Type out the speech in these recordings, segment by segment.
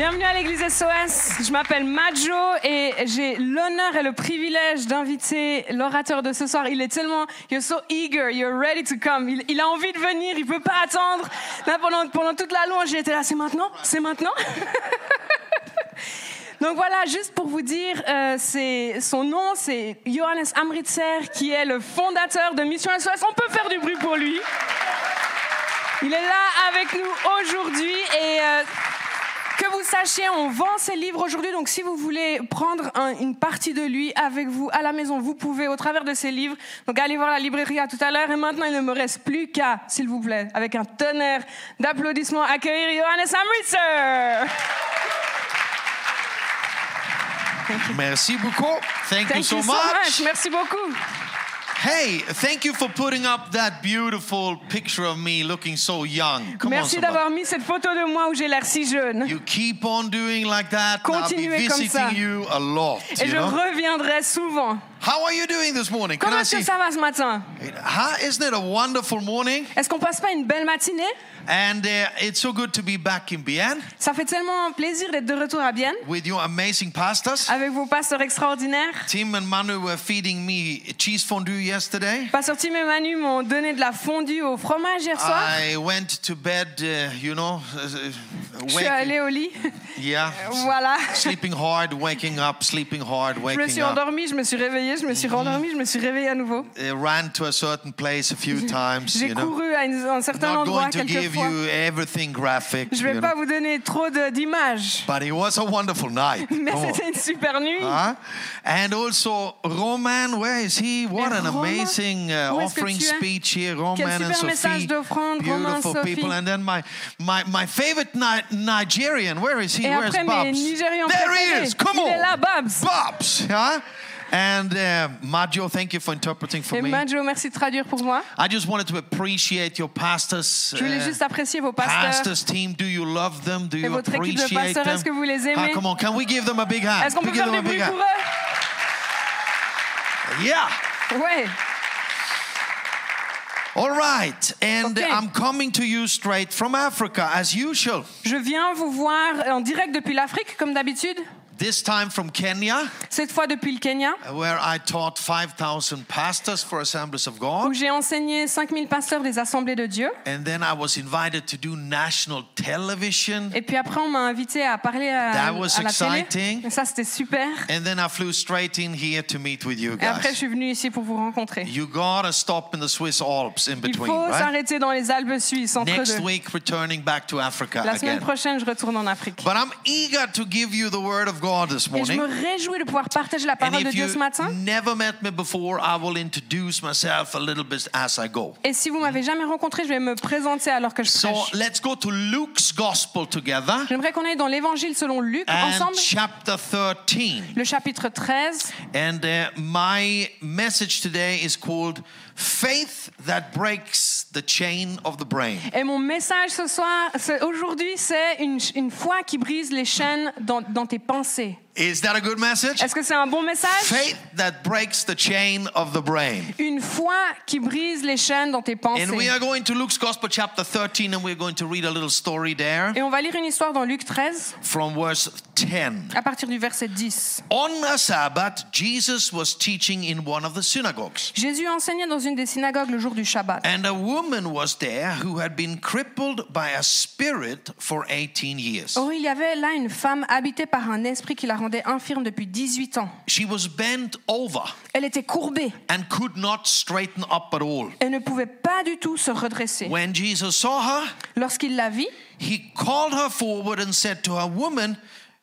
Bienvenue à l'église SOS. Je m'appelle Majo et j'ai l'honneur et le privilège d'inviter l'orateur de ce soir. Il est tellement, you're so eager, you're ready to come. Il, a envie de venir, il peut pas attendre. Là, pendant, toute la louange, j'étais là, c'est maintenant, c'est maintenant. Donc voilà, juste pour vous dire, euh, son nom, c'est Johannes Amritzer, qui est le fondateur de Mission SOS. On peut faire du bruit pour lui. Il est là avec nous aujourd'hui et euh, vous sachiez, on vend ses livres aujourd'hui, donc si vous voulez prendre un- une partie de lui avec vous à la maison, vous pouvez au travers de ses livres. Donc allez voir la librairie à tout à l'heure. Et maintenant, il ne me reste plus qu'à, s'il vous plaît, avec un tonnerre d'applaudissements, accueillir Johannes Amritzer. Merci beaucoup. Thank, you so you so much. much. Merci beaucoup. Hey, thank you for putting up that beautiful picture of me looking so young. Come Merci d'avoir mis cette photo de moi où j'ai l'air si jeune. You keep on doing like that. and I'll be Continuez comme ça. visiting you a lot. Et you je know? reviendrai souvent. How are you doing this morning? Comment est-ce que ça va ce matin? Huh? Isn't it a wonderful morning? Est-ce qu'on passe pas une belle matinée? And uh, it's so good to be back in Bienne Ça fait tellement plaisir d'être de retour à Bienne with your amazing pastors. avec vos pasteurs extraordinaires. Tim and Manu were feeding me cheese fondue yesterday. Pasteur Tim et Manu m'ont donné de la fondue au fromage hier soir. I went to bed, uh, you know, uh, Je suis allée au lit. yeah, voilà. sleeping hard, waking up, sleeping hard, Je me waking suis up. endormie, je me suis réveillée, je me suis rendormie, je me suis réveillée à nouveau. Ran to a certain place a few times, J'ai couru à une- un certain Not endroit you everything graphic, Je vais know. pas vous donner trop d'images, but it was a wonderful night. mais c'était une super nuit. And also, Roman, where is he? What Et an Roman, amazing uh, offering speech here, Quel Roman and super message Sophie. Beautiful people. And then my, my, my favorite Ni- Nigerian, where is he? Et Where's après, mes Babs? Nigérians there préférés. he is. Come Il on. est là, Babs. Babs, huh? And uh, Majo, thank you for interpreting for Et me. Majo, merci de traduire pour moi. I just wanted to appreciate your pastors. Je voulais uh, juste apprécier vos pasteurs pastors team, do you love them? Do you votre équipe de appreciate pasteurs. them? Est-ce que vous les Ah, aimez come on, can we give them a big hand? Est-ce qu'on We peut give faire them du a big hand. eux Yeah. Ouais. All right. And Okay. I'm coming to you straight from Africa as usual. Je viens vous voir en direct depuis l'Afrique, comme d'habitude. This time from Kenya, Cette fois depuis le Kenya, where I taught 5,000 pastors for Assemblies of où God. j'ai enseigné 5000 pasteurs des assemblées de Dieu. And then I was invited to do national television. Et puis après, on m'a invité à parler à, That was à la télé. Et ça, c'était super. And then I flew straight in here to meet with you Et après, je suis venue ici pour vous rencontrer. You gotta stop in the Swiss Alps in Il between, faut right? s'arrêter dans les Alpes suisses entre Next deux. week, returning back to Africa La semaine again. prochaine, je retourne en Afrique. But I'm eager to give you the word of God this Et je me morning. réjouis de pouvoir partager la parole de if Dieu you ce matin. never met me before, I will introduce myself a little bit as I go. Et si vous m'avez jamais rencontré, je vais me présenter alors que je So prêche. let's go to Luke's Gospel together J'aimerais qu'on aille dans l'évangile selon Luc and ensemble, chapter 13. le chapitre 13. And uh, my message today is called Faith That Breaks the Chain of the Brain. Et mon message ce soir, aujourd'hui, c'est une, une foi qui brise les chaînes dans, dans tes pensées. Is that a good message? Est-ce que c'est un bon message? Faith that breaks the chain of the brain. Une foi qui brise les chaînes dans tes pensées. And we are going to Luke's Gospel, chapter 13, and we're going to read a little story there Et on va lire une histoire dans Luc 13, from verse 10. à partir du verset 10. On a Sabbath, Jesus was teaching in one of the synagogues. Jésus enseignait dans une des synagogues le jour du Shabbat. And a woman was there who had been crippled by a spirit for 18 years. Or, il y avait là une femme habitée par un esprit qui la rendait infirme depuis 18 ans. She was bent over Elle était courbée and could not straighten up at all. et ne pouvait pas du tout se redresser. When Jesus saw her, Lorsqu'il la vit, he called her forward and said to her, Woman,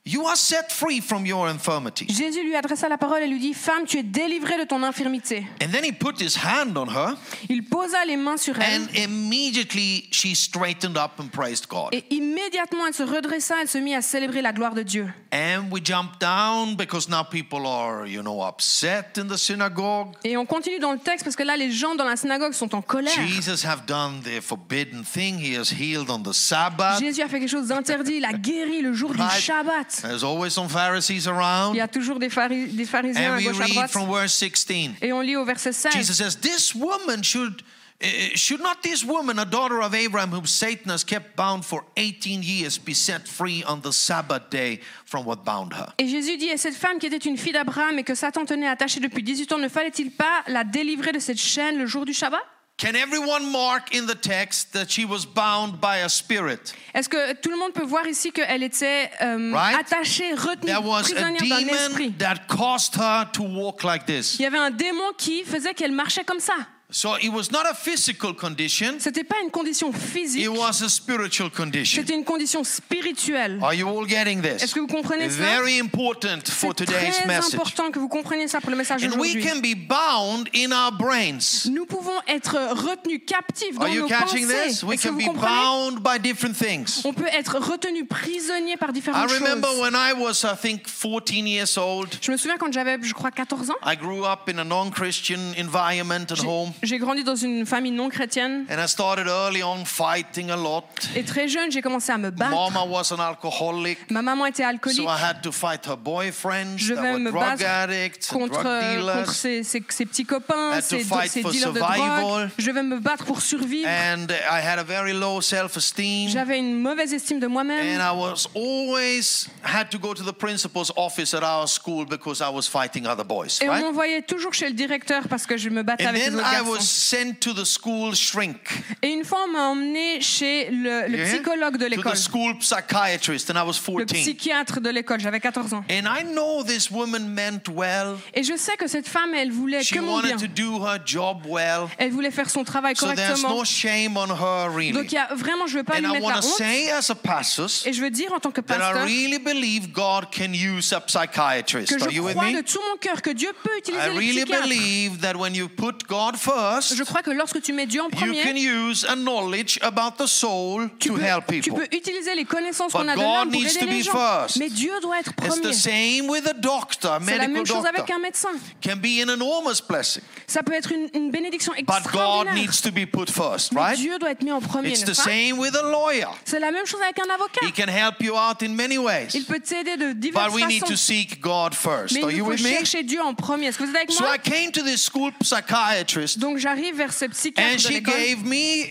You are set free from your infirmity. Jésus lui adressa la parole et lui dit Femme, tu es délivrée de ton infirmité. And then he put his hand on her, Il posa les mains sur elle and immediately she straightened up and praised God. et immédiatement elle se redressa, elle se mit à célébrer la gloire de Dieu. And we jump down because now people are, you know, upset in the synagogue. Et on continue dans le texte parce que là, les gens dans la synagogue sont en colère. Jesus have done the forbidden thing. He has healed on the Sabbath. Jésus a fait quelque chose d'interdit, il a guéri le jour du Right. Shabbat. There's always some Pharisees Il around. y a toujours des, phari- des pharisiens And à we gauche à droite. from verse 16. Et on lit au verset 16. Jesus says, This woman should. uh, should not this woman, a daughter of Abraham, whom Satan has kept bound for 18 years, be set free on the Sabbath day from what bound her? Et Jésus dit, et cette femme qui était une fille d'Abraham et que Satan tenait attachée depuis 18 ans, ne fallait-il pas la délivrer de cette chaîne le jour du Shabbat? Can everyone mark in the text that she was bound by a spirit? Est-ce que tout le monde peut voir ici qu'elle était euh, Right. attachée, retenue, There was a prisonnière d'un esprit demon that caused her to walk like this. Il y avait un démon qui faisait qu'elle marchait comme ça. So it was not a physical condition, C'était pas une condition physique, it was a spiritual condition. c'était une condition spirituelle. Are you all getting Est-ce this? que vous comprenez cela? Very important for C'est today's très message. important que vous compreniez ça pour le message And we d'aujourd'hui. can be bound in our brains. Nous pouvons être retenus captifs dans Are you nos catching pensées. this? We Est-ce que can vous be bound by different things. On peut être retenu prisonnier par I différentes remember choses. when I was, I think, 14 years old. Je me souviens quand j'avais, je crois, 14 ans. I grew up in a non Christian environment at home. J'ai grandi dans une famille non chrétienne. And I started early on fighting a lot. Et très jeune, j'ai commencé à me battre. Mama was an alcoholic. Ma maman était alcoolique. So I had to fight her boyfriends Je that vais were me drug battre addicts and contre, drug contre ses, ses- ses petits copains, ses, ses dealers de drogue. Je vais me battre pour survivre. And I had a very low self-esteem. J'avais une mauvaise estime de And moi-même. I was always had to go to the principal's office at our school because I was fighting other boys, Et on m'envoyait toujours chez le directeur parce que je me battais And avec les autres garçons. Was sent to the school shrink. Et une fois, on m'a emmené chez le, le psychologue de To l'école, the school psychiatrist, and I was le 14. psychiatre de l'école. J'avais 14 ans. And I know this woman meant well. Et je sais que cette femme, elle voulait She que mon bien. wanted to do her job well. Elle voulait faire son travail So there's correctement. no shame on her, really. Donc, il y a, vraiment, je ne veux pas And lui I mettre want la to honte. say, as a pastor, Et je veux dire en tant que I pasteur really believe God can use a psychiatrist. que Are je with crois me? de tout mon cœur que Dieu peut I utiliser les really psychiatres. believe that when you put God first, Je crois que lorsque tu mets Dieu en you can premier, use a knowledge about the soul tu to peux, help tu people. peux utiliser les connaissances qu'on a de God l'homme pour needs aider to les be gens. first. Mais Dieu doit être It's the premier. same with a doctor, a C'est la medical même chose avec un médecin. Can be an enormous blessing, Ça peut être une, une bénédiction but God extraordinaire. needs to be put first, Mais right? Dieu doit être mis en premier, It's the same with a lawyer. C'est la même chose avec un avocat. He can help you out in many ways, Il peut t'aider de diverses but we need to façons. seek God first. Mais Are il you faut with me? chercher Dieu en premier. Est-ce que vous êtes avec So moi? I came to this school psychiatrist, Donc j'arrive vers ce psychiatre and de she l'école. gave me,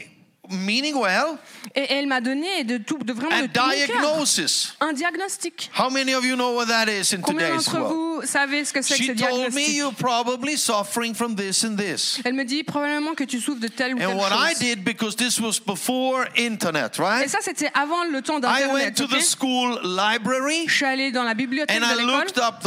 meaning well, et elle m'a donné de tout, de vraiment tout mon cœur, diagnosis. un diagnostic. How many of you know what that is in Combien today's d'entre world? vous savez ce que c'est que ce She told me diagnostic? you're probably suffering from this and this. Elle me dit probablement que tu souffres de telle ou telle And what I chose. did, because this was before internet, Et right? ça, c'était avant le temps I d'Internet. went to the school library Je suis allée dans la bibliothèque and de I looked up the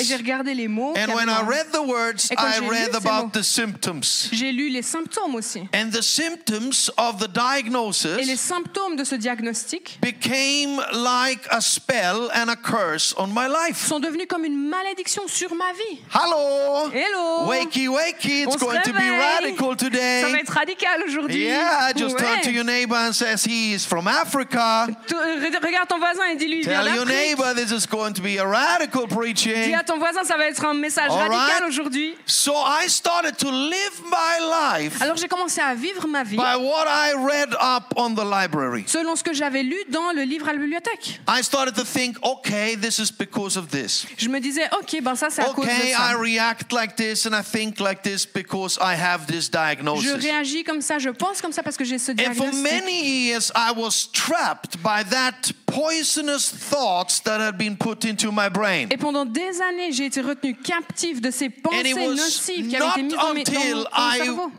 et j'ai words. regardé les mots. And when I read the words, Et quand I j'ai lu read about mots, the symptoms. J'ai lu les symptômes aussi. And the symptoms of the Et les diagnosis symptômes de ce diagnostic became like a spell and a curse on my life. sont devenus comme une malédiction sur ma vie. Hello? Hello? Wakey, wakey. It's On going to be radical Ça va today. être radical aujourd'hui. Yeah, just turn Ouais. to your neighbor and says he is from Africa. Tu- re- Regarde ton voisin et dis-lui. vient Tell your neighbor this is going to be a radical Dis preaching. à ton voisin, ça va être un message All radical right. aujourd'hui. So I started to live my life Alors j'ai commencé à vivre ma vie by what I read up on the library. selon ce que j'avais lu dans le livre à la bibliothèque. I started to think, okay, this is because of this. Je me disais, ok, ben ça c'est à cause de Okay, I ça. react like this and I think like this because I have this Je diagnosis. réagis comme ça, je pense comme ça parce que j'ai ce And for diagnostic. many years, I was trapped by that poisonous thoughts that had been put into my brain. Et pendant des années, j'ai été retenu captif de ces pensées nocives qui avaient été mises dans, mon, I cerveau.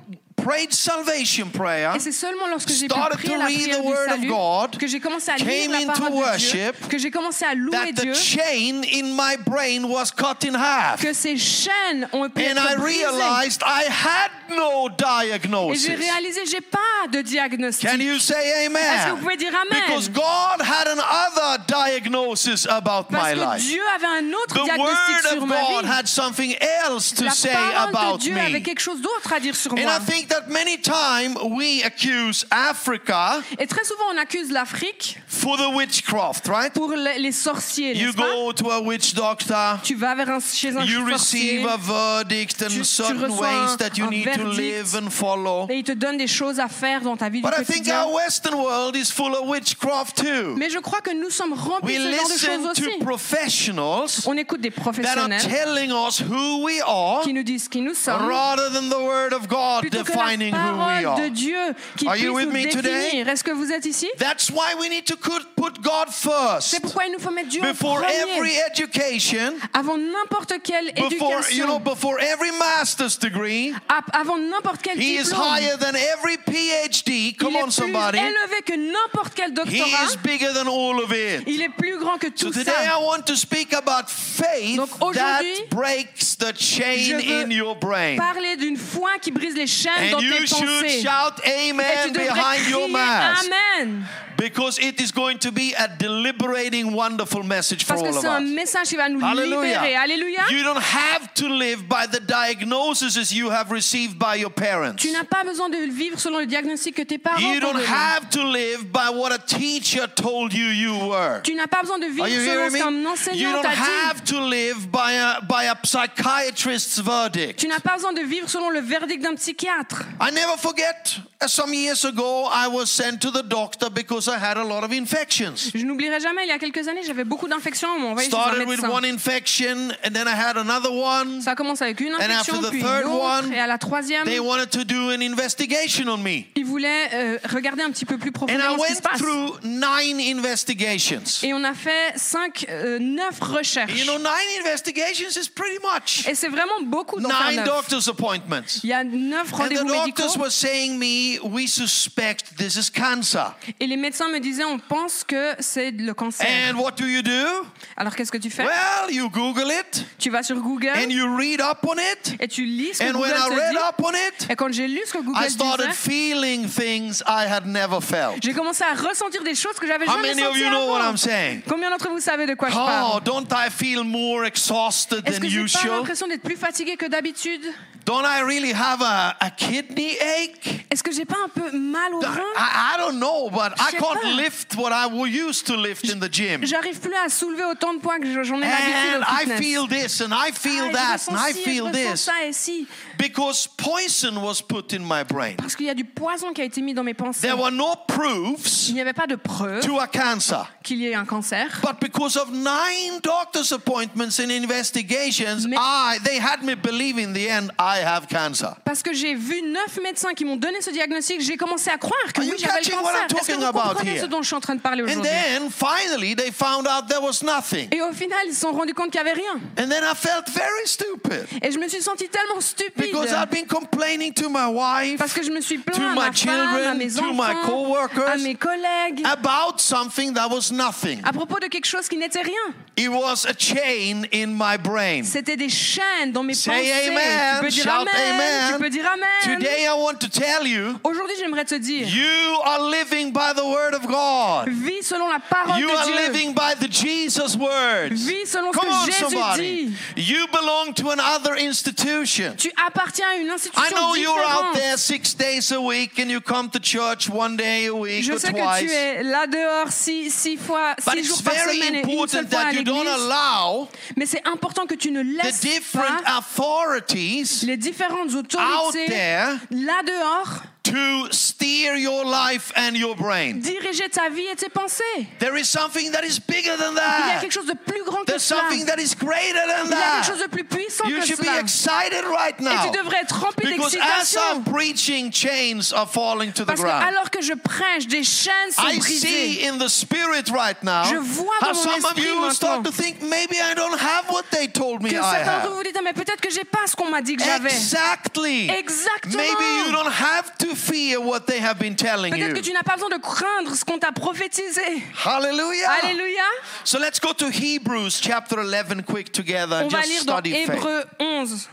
Prayed salvation prayer, Et c'est seulement lorsque j'ai to la read prière the du word of salut God, que j'ai commencé à lire came la into parole de Dieu, worship, que j'ai commencé à louer that the Dieu, chain in my brain was cut in half. que ces chaînes ont pu And I être brisées. realized I had no Et j'ai diagnosis. réalisé, j'ai pas de diagnostic. Can you say Est-ce que vous amen? pouvez dire Amen? Because God had another diagnosis about Parce my que life. Dieu avait un autre The diagnostic Word sur of ma God vie. had something else to La say parole de about Dieu avait me. quelque chose d'autre à dire sur And moi. I think that many times we accuse Africa Et très souvent, on accuse l'Afrique for the witchcraft, right? pour le- les sorciers, You go to a witch doctor, Tu vas vers un, chez un you sorcier receive a verdict and tu certain ways un- that you need to verdict. live and follow. et il te donne des choses à faire dans ta vie du But I think our Western world is full of witchcraft too. Mais je crois que nous sommes remplis We de ce genre de listen choses to aussi. professionals On écoute des that are professionnels telling us who we are qui nous disent qui nous sommes rather than the Word of God plutôt que defining la who we parole de are. Dieu qui Are you with nous me today? définir. Est-ce que vous êtes ici? That's why we need to put God first C'est pourquoi il nous faut mettre Dieu en before every premier. education, Avant n'importe quelle before you know, éducation, before every master's degree. avant n'importe quel He is diplôme, higher than every PhD. Come il est on, plus somebody. élevé que n'importe quel He doctorat. is bigger than all of it. Il est plus grand que So tout today ça. I want to speak about faith Donc that aujourd'hui, breaks the chain je veux in your brain. Parler d'une foi qui brise les chaînes And dans you tes should pensées. shout Et tu amen devrais behind your crier mask Amen. Because it is going to be a deliberating, wonderful message for Parce que all of c'est un us. message qui va nous libérer. Hallelujah. Alléluia. You don't have to live by the diagnoses you have received by your parents. Tu n'as pas besoin de vivre selon le diagnostic que tes parents You t'ont don't have to live by what a teacher told you you were. Tu n'as pas besoin de vivre Are you selon hearing ce me? qu'un You don't t'a dit. have to live by a, by a psychiatrist's verdict. Tu n'as pas besoin de vivre selon le verdict d'un psychiatre. I never forget, uh, some years ago, I was sent to the doctor because I had a lot of infections. Je n'oublierai jamais, il y a quelques années, j'avais beaucoup d'infections. On m'a envoyé chez un Started with médecin. one infection, and then I had another one. Ça commence avec une And after infection, the puis une third autre, one, et à la troisième, They wanted to do an investigation on me. ils voulaient euh, regarder un petit peu plus And I profondément ce qui se went passe. through nine investigations. Et on a fait cinq, euh, neuf recherches. You know, nine investigations is pretty much. Et c'est vraiment beaucoup d'en faire Nine neuf. doctor's appointments. Il y a neuf And rendez-vous the doctors médicaux. were saying me, we suspect this is cancer. Et les médecins me disaient, on pense que c'est le cancer. And what do you do? Alors qu'est-ce que tu fais? Well, you Google it Tu vas sur Google and you read up on it. et tu lis ce que And Google when I read dit. up on it, Et quand j'ai lu ce que Google I started disait, feeling things I had never felt. j'ai commencé à ressentir des choses que j'avais jamais senties you know what avant. I'm saying? Combien d'entre vous savez de quoi je Oh, parle? don't I feel more exhausted Est-ce than que j'ai pas l'impression d'être plus fatiguée que d'habitude? Don't I really have a, a kidney ache? Est-ce que j'ai pas un peu mal au rein I, I don't know, but I can't lift what I used to lift in the gym. J'arrive plus à soulever autant de poids que j'en ai l'habitude au I fitness. feel this and I feel Ah, that and I feel this ça et si. because poison was put in my brain. Parce qu'il y a du poison qui a été mis dans mes pensées. There were no proofs Il n'y avait pas de preuve to a cancer. qu'il y ait un cancer. But because of nine doctor's appointments and investigations, Mais- I they had me believe in the end I have cancer. Parce que j'ai vu neuf médecins qui m'ont donné ce diagnostic, j'ai commencé à croire que Are oui, j'avais le cancer. Est-ce que vous about? Comprenez here? ce dont je suis en train de parler And aujourd'hui then finally they found out there was nothing. Et au final, ils se sont rendus compte qu'il n'y avait rien. And then I felt very stupid Et je me suis sentie tellement stupide. because I've been complaining to my wife Parce que je me suis plaint to à my ma femme, à children, mes to my enfants, coworkers. à mes collègues, about something that was nothing. à propos de quelque chose qui n'était rien. It was a chain in my brain. C'était des chaînes dans mes Say pensées. amen. Tu peux dire Shout amen. amen. Tu peux dire amen. Today I want to tell you Aujourd'hui, j'aimerais te dire, you are living by the word of God. vis selon la parole You de are Dieu. living by the Jesus words. Vis selon ce que on, Jésus somebody. dit. You belong to another institution. Tu appartiens à une I institution know you're out there six days a week and you come to church one day a week Je or sais que twice. tu es là dehors six, six fois, But six it's jours par very semaine et une seule important fois à that you don't l'église. allow Mais c'est important que tu ne the laisses different pas authorities les différentes autorités there là dehors to steer your life and your brain. diriger ta vie et tes pensées. There is something that is bigger than Il y a that. quelque chose de plus grand que There's cela. something that is greater than Il y a quelque chose that. de plus puissant You que should be excited right Et now. tu devrais être rempli Because as d'excitation. I'm preaching, chains are falling to the Parce que ground. alors que je prêche, des chaînes sont I brisées. see in the spirit right now Je vois how dans mon some of you start to think maybe I don't have what they told me Que I have. vous vous dites, Ah, mais peut-être que j'ai pas ce qu'on m'a dit que j'avais. Exactly. Exactement. Maybe you don't have to fear what they have been telling Peut-être que tu n'as pas besoin de craindre ce qu'on t'a prophétisé. Hallelujah. Alléluia. So let's go to Hebrews chapter 11 quick together On and va just lire dans study faith. Hébreu 11.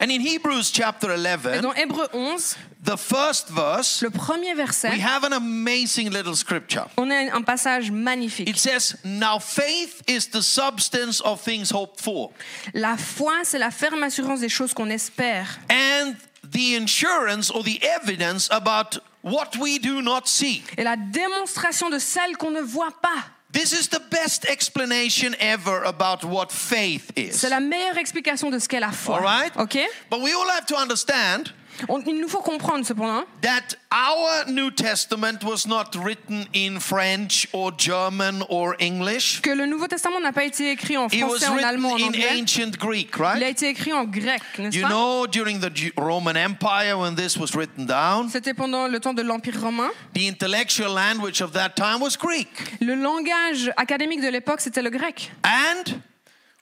And in Hebrews chapter Et 11, dans Hébreu 11, the first verse, le premier we verset, have an amazing little scripture. on a un passage It magnifique. says, Now faith is the substance of things hoped for, La foi, c'est la ferme assurance des choses qu'on espère and the insurance or the evidence about what we do not see. et la démonstration de celle qu'on ne voit pas. This is the best explanation ever about what faith is. C'est la meilleure explication de ce qu'est la foi. All right? Ok But we all have to understand On- Il nous faut comprendre cependant that our New Testament was not written in French or German or English. que le Nouveau Testament n'a pas été écrit en It was français, en allemand, en in anglais. ancient Greek, Il a right? été écrit en grec, n'est-ce You pas? know, during the Ju- Roman Empire, when this was written down, C'était pendant le temps de l'Empire romain. the intellectual language of that time was Greek. Le langage académique de l'époque, c'était le grec. And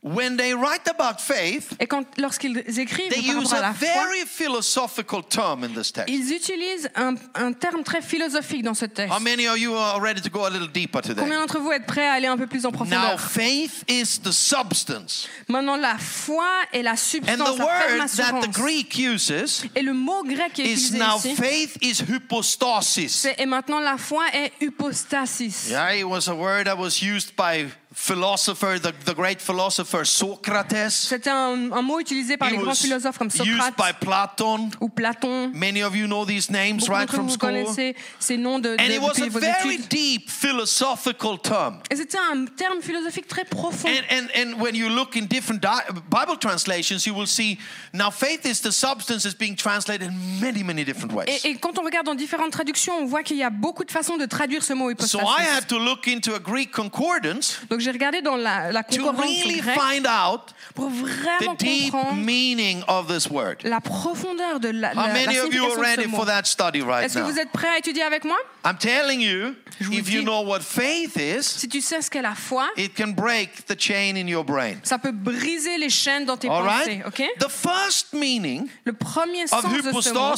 when they write about faith, Et quand, lorsqu'ils écrivent they par use rapport à a la foi, very philosophical term in this text. ils utilisent un, un terme très philosophique dans ce texte. How many of you are ready to go a little deeper today? Combien d'entre vous êtes prêts à aller un peu plus en Now, profondeur? faith is the substance. Maintenant, la foi est la And substance, la word that the assurance. Greek uses Et le mot grec qui est is utilisé now ici, faith is hypostasis. c'est et maintenant la foi est hypostasis. Yeah, it was a word that was used by philosopher, the, the great philosopher Socrates. C'était un, un mot utilisé par It les grands philosophes comme used Socrate by Platon. ou Platon. Many of you know these names right from vous school. connaissez ces noms de, de And it was a very études. deep philosophical term. Et c'était un terme philosophique très profond. And, and, and when you look in different di- Bible translations, you will see now faith is the substance is being translated in many, many different ways. Et, et quand on regarde dans différentes traductions, on voit qu'il y a beaucoup de façons de traduire ce mot So. I had to look into a Greek concordance Donc j'ai regardé dans la, la concordance really grecque find out pour the vraiment deep comprendre meaning of this word. la profondeur de la, How la, la many of you are signification de ready ce for mot. that study right Est-ce que vous êtes prêts à étudier avec moi? I'm telling you, Je vous if you dis- know what faith is, Si tu sais ce qu'est la foi, it can break the chain in your brain. ça peut briser les chaînes dans tes All pensées. right? The first meaning Le premier of sens de ce mot,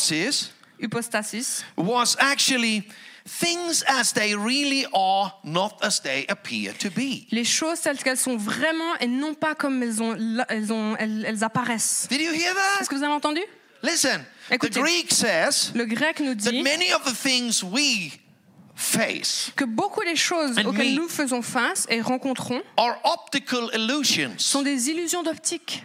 hypostasis, was actually things as they really are, not as they appear to be. les choses telles qu'elles sont vraiment et non pas comme elles, ont, elles, ont, elles, elles apparaissent. Did you hear Est-ce that? que vous avez entendu? Listen, the Écoutez. Greek says Le grec nous that dit many of the things we face que beaucoup des choses auxquelles nous faisons face et rencontrons are optical illusions. sont des illusions d'optique.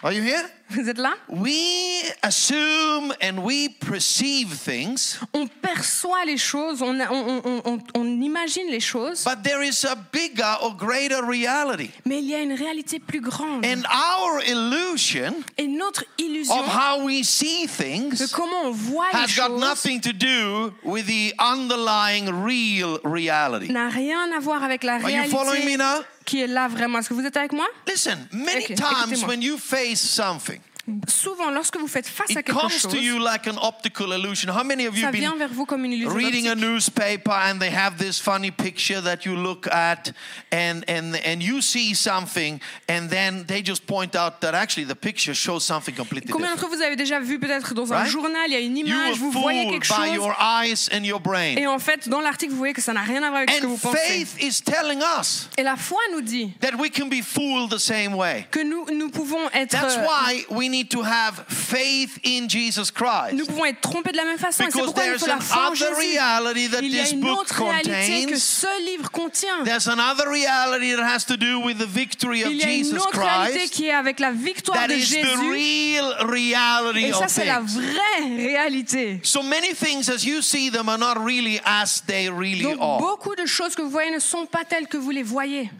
Are you here? Vous êtes là? We assume and we perceive things, On perçoit les choses, on, on- on- on- on imagine les choses, but there is a bigger or greater reality. mais il y a une réalité plus grande. And our illusion Et notre illusion of how we see de things comment on voit les has got choses nothing to do with the underlying real reality. n'a rien à voir avec la Are you following me réalité now? Qui est là vraiment. Est-ce que vous êtes avec moi? Listen, many Okay, times when you face something, Souvent, lorsque vous faites face à it quelque comes chose, to you like an optical illusion. How many of you ça have been vient vers vous comme une illusion reading a newspaper and they have this funny picture that you look at and and and you see something and then they just point out that actually the picture shows something completely Combien different. d'entre vous avez déjà vu peut-être dans un Right? journal, il y a une image, vous voyez quelque by chose, your eyes and your brain. et en fait, dans l'article, vous voyez que ça n'a rien à voir avec ce que And vous pensez. faith is telling us Et la foi nous dit that we can be fooled the same way. que nous, nous pouvons être That's euh, why we need to have faith in Jesus Christ. nous pouvons être trompés de la même façon. Because pourquoi il there's faut la foi en another Jésus. reality that Il y a this une book autre réalité que contains. ce livre contient. There's another reality that has to do with the victory of Il y a une Jesus autre réalité Christ. qui est avec la victoire That de is the Jésus. real reality Et ça, of c'est la vraie réalité. So many things as you see them are not really as they really Donc, are. beaucoup de choses que vous voyez ne sont pas telles que vous les voyez.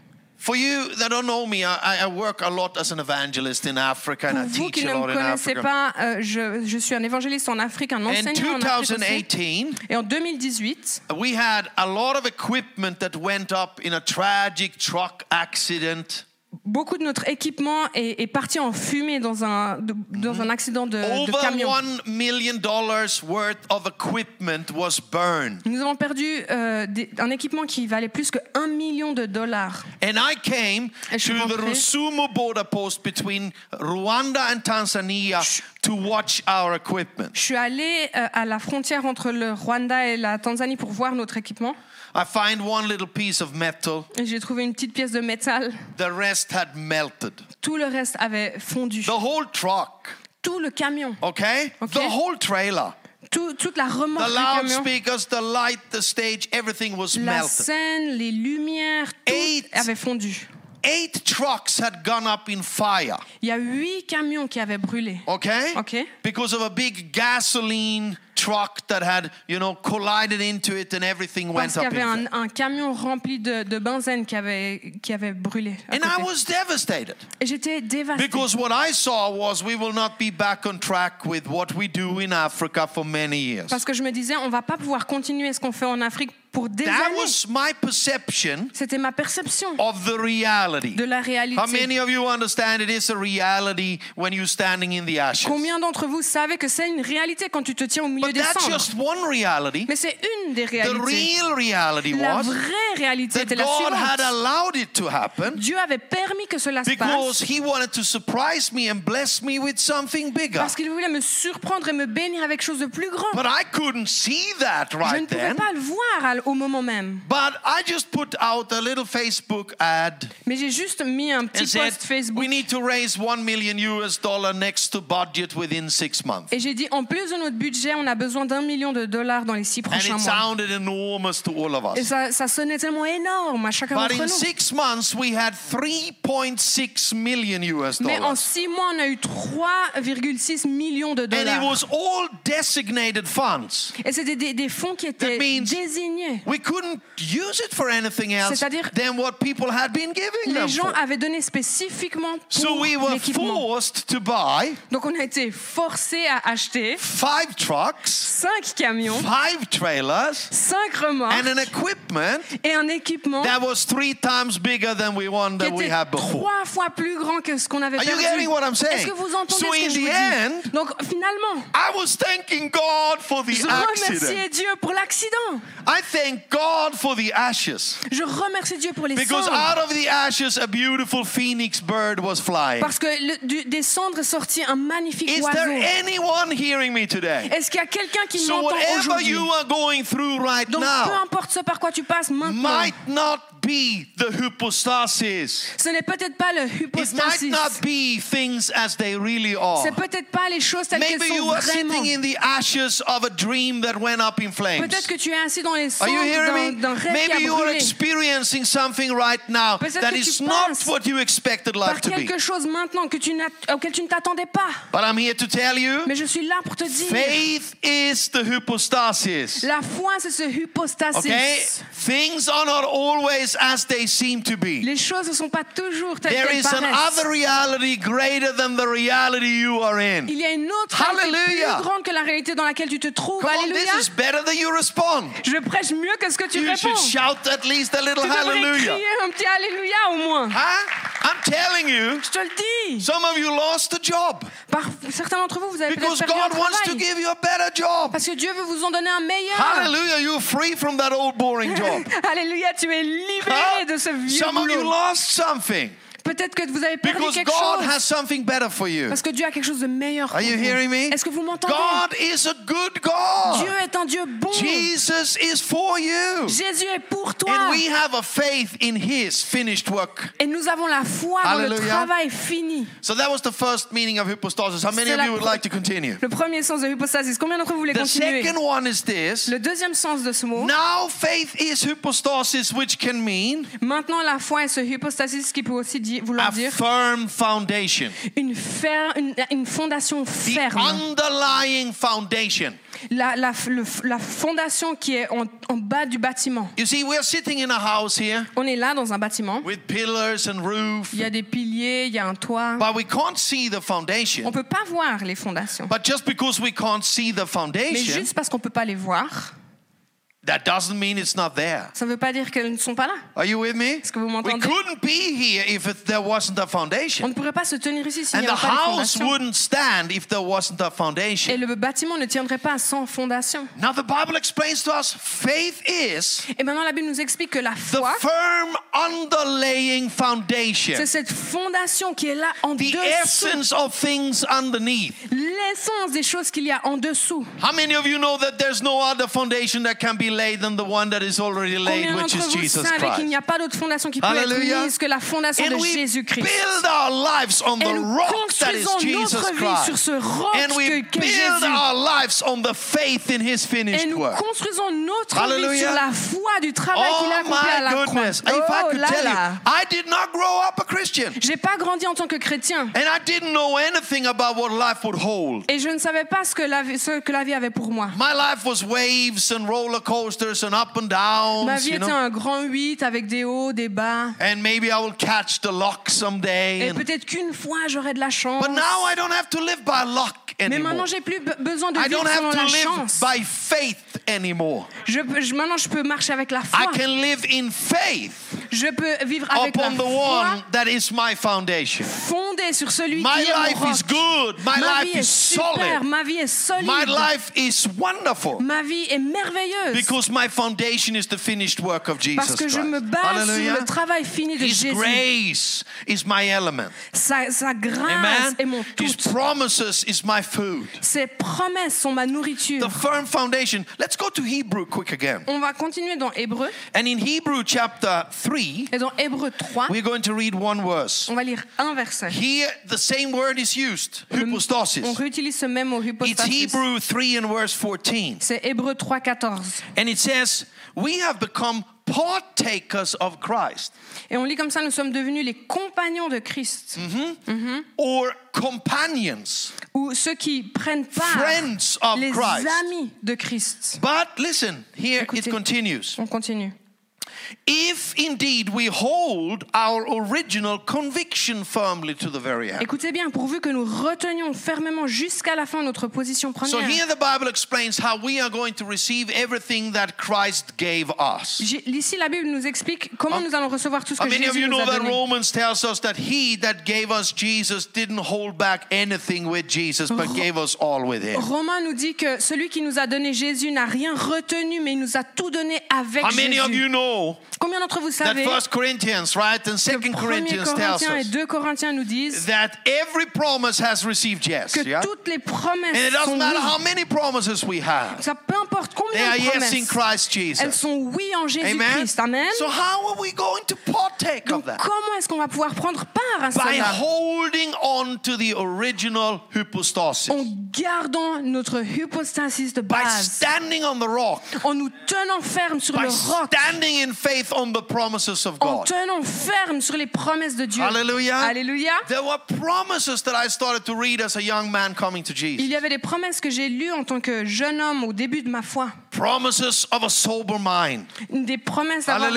For you that don't know me, I, I work a lot as an evangelist in Africa and Pour I vous qui teach ne a me lot in connaissez Africa. pas, euh, je, je suis un évangéliste en Afrique, un In enseignant en Afrique aussi. 2018, Et en 2018, we had a lot of equipment that went up in a tragic truck accident. Beaucoup de notre équipement est, est parti en fumée dans un, de- dans un accident de, de Over camion. one million dollars worth of equipment was burned. Nous avons perdu euh, des- un équipement qui valait plus que 1 million de dollars. And I came Et je suis to the. Rusumo border post between Rwanda and Tanzania to watch our equipment. Je suis allée euh, à la frontière entre le Rwanda et la Tanzanie pour voir notre équipement. I find one little piece of metal. Et J'ai trouvé une petite pièce de métal. The rest had melted. Tout le reste avait fondu. The whole truck, Tout le camion, okay? Okay. The whole trailer. tout- toute la remorque The loudspeakers, the light, the stage, everything was la melted. scène, les lumières, tout Eight. avait fondu. Eight trucks had gone up in fire, Il y a huit camions qui avaient brûlé. okay? Okay. Because of a big gasoline truck that had, you know, collided into it and everything Parce went qu'il y up avait in un, un camion rempli de, de benzène qui avait, qui avait brûlé. And I côté. was devastated. Et j'étais dévastée. Because what I saw was we will not be back on track with what we do in Africa for many years. Parce que je me disais, on va pas pouvoir continuer ce qu'on fait en Afrique pour des That années. was my perception C'était ma perception of the reality. de la réalité. How many of you understand it is a reality when you're standing in the ashes? Combien d'entre vous savez que c'est une réalité quand tu te tiens au milieu But des that's cendres? just one reality. Mais c'est une des The réalités. real reality La was vraie réalité that était la God had suivante. allowed it to happen Dieu avait permis que cela se because passe He wanted to surprise me and bless me with something bigger. parce qu'il voulait me surprendre et me bénir avec chose de plus grand. But I couldn't see that Je ne right pouvais then. pas le voir au moment même. But I just put out a little Facebook ad Mais j'ai juste mis un and petit said, post Facebook we need to raise one million US dollar next to budget within six months. et j'ai dit en plus de notre budget, on a besoin d'un million de dollars dans les six And prochains it mois. sounded enormous to all of Et us. ça, ça sonnait tellement énorme à chacun But d'entre in nous. six months, we had 3.6 million US Mais en dollars. six mois, on a eu 3,6 millions de And it dollars. was all designated funds. Et c'était des, des fonds qui étaient means- désignés. We couldn't use it for anything else C'est-à-dire- than what people had been giving Les them gens for. avaient donné spécifiquement So pour we were l'équipement. forced to buy Donc on a été forcés à acheter five trucks, cinq camions, five trailers, cinq remorques and an equipment et un équipement that was three times bigger than we one qui that we était had before. trois fois plus grand que ce qu'on avait Are you perdu. getting what I'm saying? Est-ce que vous entendez So ce in que je the vous dis? end, Donc finalement, I was thanking God for the je accident. remerciais Dieu pour l'accident. I thank God for the ashes. Je remercie Dieu pour les Because cendres. out of the ashes, a beautiful phoenix bird was flying. Parce que le- du- des cendres est sorti un magnifique Is oiseau. there anyone hearing me today? Est-ce qu'il y a quelqu'un qui So m'entend whatever aujourd'hui? you are going through right Donc peu now importe ce par quoi tu passes maintenant, might not be the hypostasis. ce n'est peut-être pas le It might hypostasis. not be things as they really are. C'est peut-être pas les choses telles qu'elles Maybe sont you are vraiment. sitting in the ashes of a dream that went up in flames. Peut-être que tu es assis dans les Are you cendres hearing d'un rêve qui Maybe a you are brûlé. experiencing something right now Peut-être that que is tu not what you expected life to be. quelque chose maintenant que tu auquel tu ne t'attendais pas. But I'm here to tell you Mais je suis là pour te dire, faith is the hypostasis. la foi c'est ce hypostasis. Okay? Things are not always as they seem to be. Les choses ne sont pas toujours telles There qu'elles is an paraissent. other reality greater than the reality you are in. Il y a une autre réalité Hallelujah. plus grande que la réalité dans laquelle tu te trouves. Come on, Alléluia. this is better than you respond. Je prêche mieux que ce que tu You réponds. should shout at least a little Tu devrais hallelujah. crier un petit alléluia au moins. Huh? I'm telling you, Je te le dis. some of you lost a job Par, certains d'entre vous, vous avez because perdu un God wants to give you a better job. Parce que Dieu veut vous en donner un meilleur. Hallelujah, you're free from that old boring job. Alléluia, tu es libéré Huh? de ce vieux Some of you boulot. lost something Peut-être que vous avez perdu because quelque God chose. has something better for you. Parce que Dieu a quelque chose de meilleur pour Are you vous. hearing me? Est-ce que vous m'entendez? God is a good God. Dieu est un Dieu bon. Jesus is for you. Jésus est pour toi. And we have a faith in His finished work. Et nous avons la foi dans le Hallelujah. travail fini. So that was the first meaning of hypostasis. How many of you would like to continue? Le premier sens de hypostasis. Combien d'entre vous voulez The continuer? second one is this. Le deuxième sens de ce mot. Now faith is hypostasis, which can mean Maintenant, la foi est ce hypostasis qui peut aussi dire vouloir dire firm foundation. une, fer- une, une fondation The ferme. underlying foundation. La, la, le- la fondation qui est en, en bas du bâtiment. You see, sitting in a house here On est là dans un bâtiment. with pillars and roof, Il y a des piliers, il y a un toit. but we can't see the On foundation. peut pas voir les fondations. But just because we can't see the Mais foundation, juste parce qu'on peut pas les voir, that doesn't mean it's not there. ça ne veut pas dire qu'elles ne sont pas là. Are you with me? Est-ce que vous We m'entendez couldn't be here if it, there wasn't a On foundation. ne pourrait pas se tenir ici s'il And n'y the avait pas de house fondation. wouldn't stand if there wasn't a Et foundation. le bâtiment ne tiendrait pas sans fondation. Now, the Bible explains to us faith is Et maintenant, la Bible nous explique que la the foi, firm underlaying foundation, c'est cette fondation qui est là en the dessous. essence of things underneath. L'essence des choses qu'il y a en dessous. How many of you know that there's no other foundation that can be laid than the one that is already laid, which is Jesus qu'il n'y Christ? a pas d'autre fondation qui peut être mise que la fondation And de Jésus-Christ? build our lives on Et the rock that is Jesus sur Christ. ce roc And we build our lives on the faith in His Et finished nous work. construisons notre vie sur la foi du travail qu'il a Oh accompli à la my croix. goodness. If I Oh could tell you. I did not grow up a Christian. J'ai pas grandi en tant que chrétien. And I didn't know anything about what life would hold. Et je ne savais pas ce que la vie, ce que la vie avait pour moi. My life was waves and roller coasters and up and Ma downs, vie you était know. un grand 8 avec des hauts, des bas. And maybe I will catch the lock someday. Et peut-être qu'une fois j'aurai de la chance. But now I don't have to live by luck Mais anymore. maintenant j'ai plus be- besoin de I vivre don't selon have la to live chance. by faith anymore. Je maintenant je peux marcher avec la foi. I can live in faith Je peux vivre avec upon la the foi one that is my foundation. fondée sur celui My qui est mon life roc. is good. My Ma life vie est is super, solid. ma vie est solide. My life is wonderful Ma vie est merveilleuse. because my foundation is the finished work of Jesus parce que je me base sur le travail fini de His Jésus. grace is my element. Sa, sa grâce Amen. est mon His tout. promises is my food. Ses promesses sont ma nourriture. The firm foundation. Let's go to Hebrew quick again. On va continuer dans Hébreu. And in Hebrew chapter 3, Et dans Hébreu 3, we're going to read one verse. on va lire un verset. Here, the same word is used, On hypostasis. réutilise ce même mot, It's hypostasis. Hebrew 3 and verse 14. C'est Hébreu 3, 14. And it says, We have become partakers of Christ, Et on lit comme ça, nous sommes devenus les compagnons de Christ. Mm-hmm. or companions, Ou ceux qui prennent part, friends of les Christ. amis de Christ. But listen, here it Écoutez. continues. On continue. Écoutez bien, pourvu que nous retenions fermement jusqu'à la fin notre position So première. here the Bible explains how we are going to receive everything that Christ gave us. J'ai- Ici, la Bible nous explique comment nous allons recevoir tout ce How que many of Jésus you nous know a that donné. Romans tells us that he that gave us Jesus didn't hold back anything with Jesus, but gave us all with him? Romain nous dit que celui qui nous a donné Jésus n'a rien retenu, mais il nous a tout donné avec How many of Jésus. you know Combien d'entre vous that savez First Corinthians, right, and que Second 1 Corinthians tells et us 2 Corinthiens nous disent that every promise has received yes, que yeah? toutes les And it promesses doesn't sont matter oui. how many promises we have. Ça peu importe They combien are de yes in promesses, Christ elles sont oui en Amen? Jésus-Christ. Amen. So how are we going to partake Donc of that? comment est-ce qu'on va pouvoir prendre part à By cela? holding on to the original hypostasis. En gardant notre hypostasis de By base, standing on the rock. en nous tenant ferme sur By le roc, standing in faith on the promises of en God. tenant ferme sur les promesses de Dieu. Hallelujah. Alléluia. There were promises that I started to read as a young man coming to Il Jesus. y avait des promesses que j'ai lues en tant que jeune homme au début de ma foi. Promises of a sober mind. Des promesses d'avoir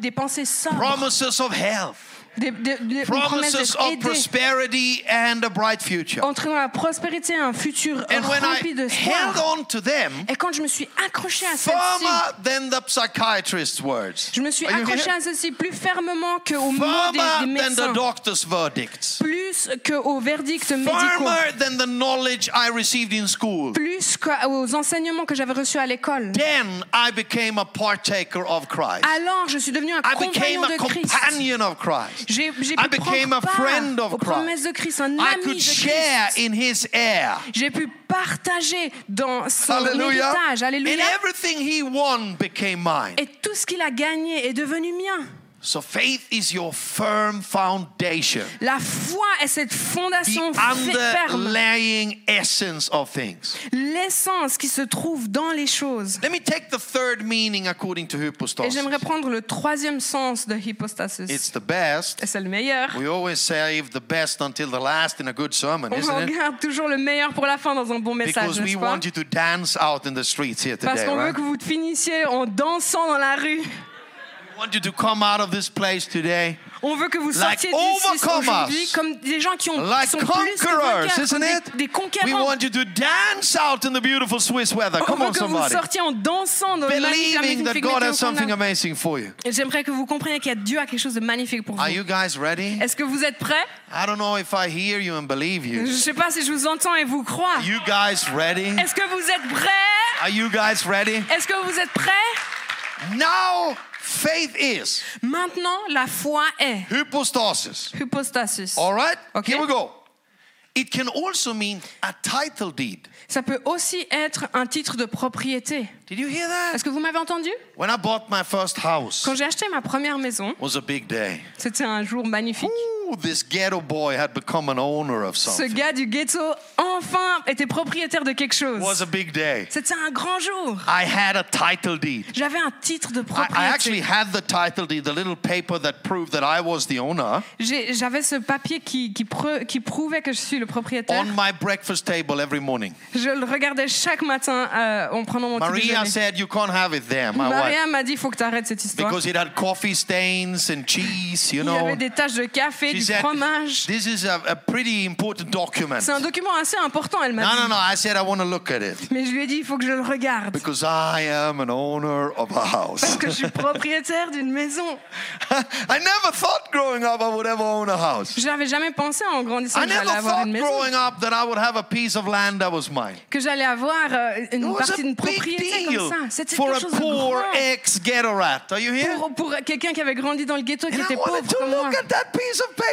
des pensées sobres. Promises of health. Des, des- Promises of prosperity and a bright future. La prospérité, un futur And when rempli I de held espoir. on to them, Et quand je me suis accroché à celle-ci, firmer than the psychiatrist's words. je me suis accroché à celle-ci plus fermement qu'aux mots des, des Firmer than the médecins, doctor's verdicts. plus qu'aux verdicts médicaux, Firmer than the knowledge I received in school. plus qu'aux enseignements que j'avais reçus à l'école. Then I became a partaker of Christ. Alors, je suis devenu un I became compagnon a de Christ. companion of Christ. J'ai j'ai I pu became a friend of aux promesses de Christ, un I ami de could share Christ. in his air. J'ai pu partager dans son Hallelujah. héritage. And Alléluia. everything he won became mine. Et tout ce qu'il a gagné est devenu mien. So faith is your firm foundation, La foi est cette fondation fe- ferme, underlying essence of things. l'essence qui se trouve dans les choses. Let me take the third meaning according to Et hypostasis. j'aimerais prendre le troisième sens de hypostasis. It's the best. Et c'est le meilleur. We always save the best until the last in a good sermon, On isn't it? regarde toujours le meilleur pour la fin dans un bon message, Because we pas? want you to dance out in the streets here Parce qu'on veut que vous finissiez en dansant dans la rue. We want you to come out of this place today On veut que vous sortiez d'ici aujourd'hui comme des gens qui ont like sont plus que vainqueurs, isn't comme it? des, des We conquérants. want you to dance out in the beautiful Swiss weather. On Come veut on, que vous somebody. sortiez en dansant dans le magnifique, la Believing that magnifique God has something amazing for you. Et J'aimerais que vous compreniez qu'il y a Dieu a quelque chose de magnifique pour vous. Are you guys ready? Est-ce que vous êtes prêts? I don't know if I hear you and believe Je ne you. sais pas si je vous entends et vous crois. Are you guys ready? Est-ce que vous êtes prêts? Are you guys ready? Est-ce que vous êtes prêts? Now, faith is Maintenant, la foi est hypostasis. hypostasis. All right? Okay. Here we go. It can also mean a title deed. Ça peut aussi être un titre de propriété. Did you hear that? Est-ce que vous m'avez entendu? When I bought my first house, Quand j'ai acheté ma première maison, was a big day. c'était un jour magnifique. Ooh, this ghetto boy had become an owner of Ce something. gars du ghetto, enfin, était propriétaire de quelque chose. was a big day. C'était un grand jour. I had a title deed. J'avais un titre de I, I actually propriété. had the title deed, the little paper that proved that I was the owner, J'avais ce papier qui, qui, preu- qui prouvait que je suis le propriétaire. on my breakfast table every morning. Je le regardais chaque matin euh, en prenant mon petit Maria déjeuner. said, You can't have it there, my wife. Maria m'a dit, il faut que tu arrêtes cette histoire. Because it had coffee stains and cheese, you Il y avait des taches de café, She du said, fromage. This is a, a pretty important document. C'est un document assez important, elle m'a No, dit. no, no. I said, I want to look at it Mais je lui ai dit, il faut que je le regarde. because I am an owner of a house. Parce que je suis propriétaire d'une maison. I never thought growing up I would ever own a house. Je n'avais jamais pensé en grandissant I que j'allais never avoir thought une maison. growing up that I would have a piece of land that was mine. Que j'allais avoir euh, une partie a d'une propriété comme ça. C'était for quelque a chose de poor grand. ex-ghetto rat. Are you here? Pour, pour quelqu'un qui avait grandi dans le ghetto, qui I était pauvre comme moi.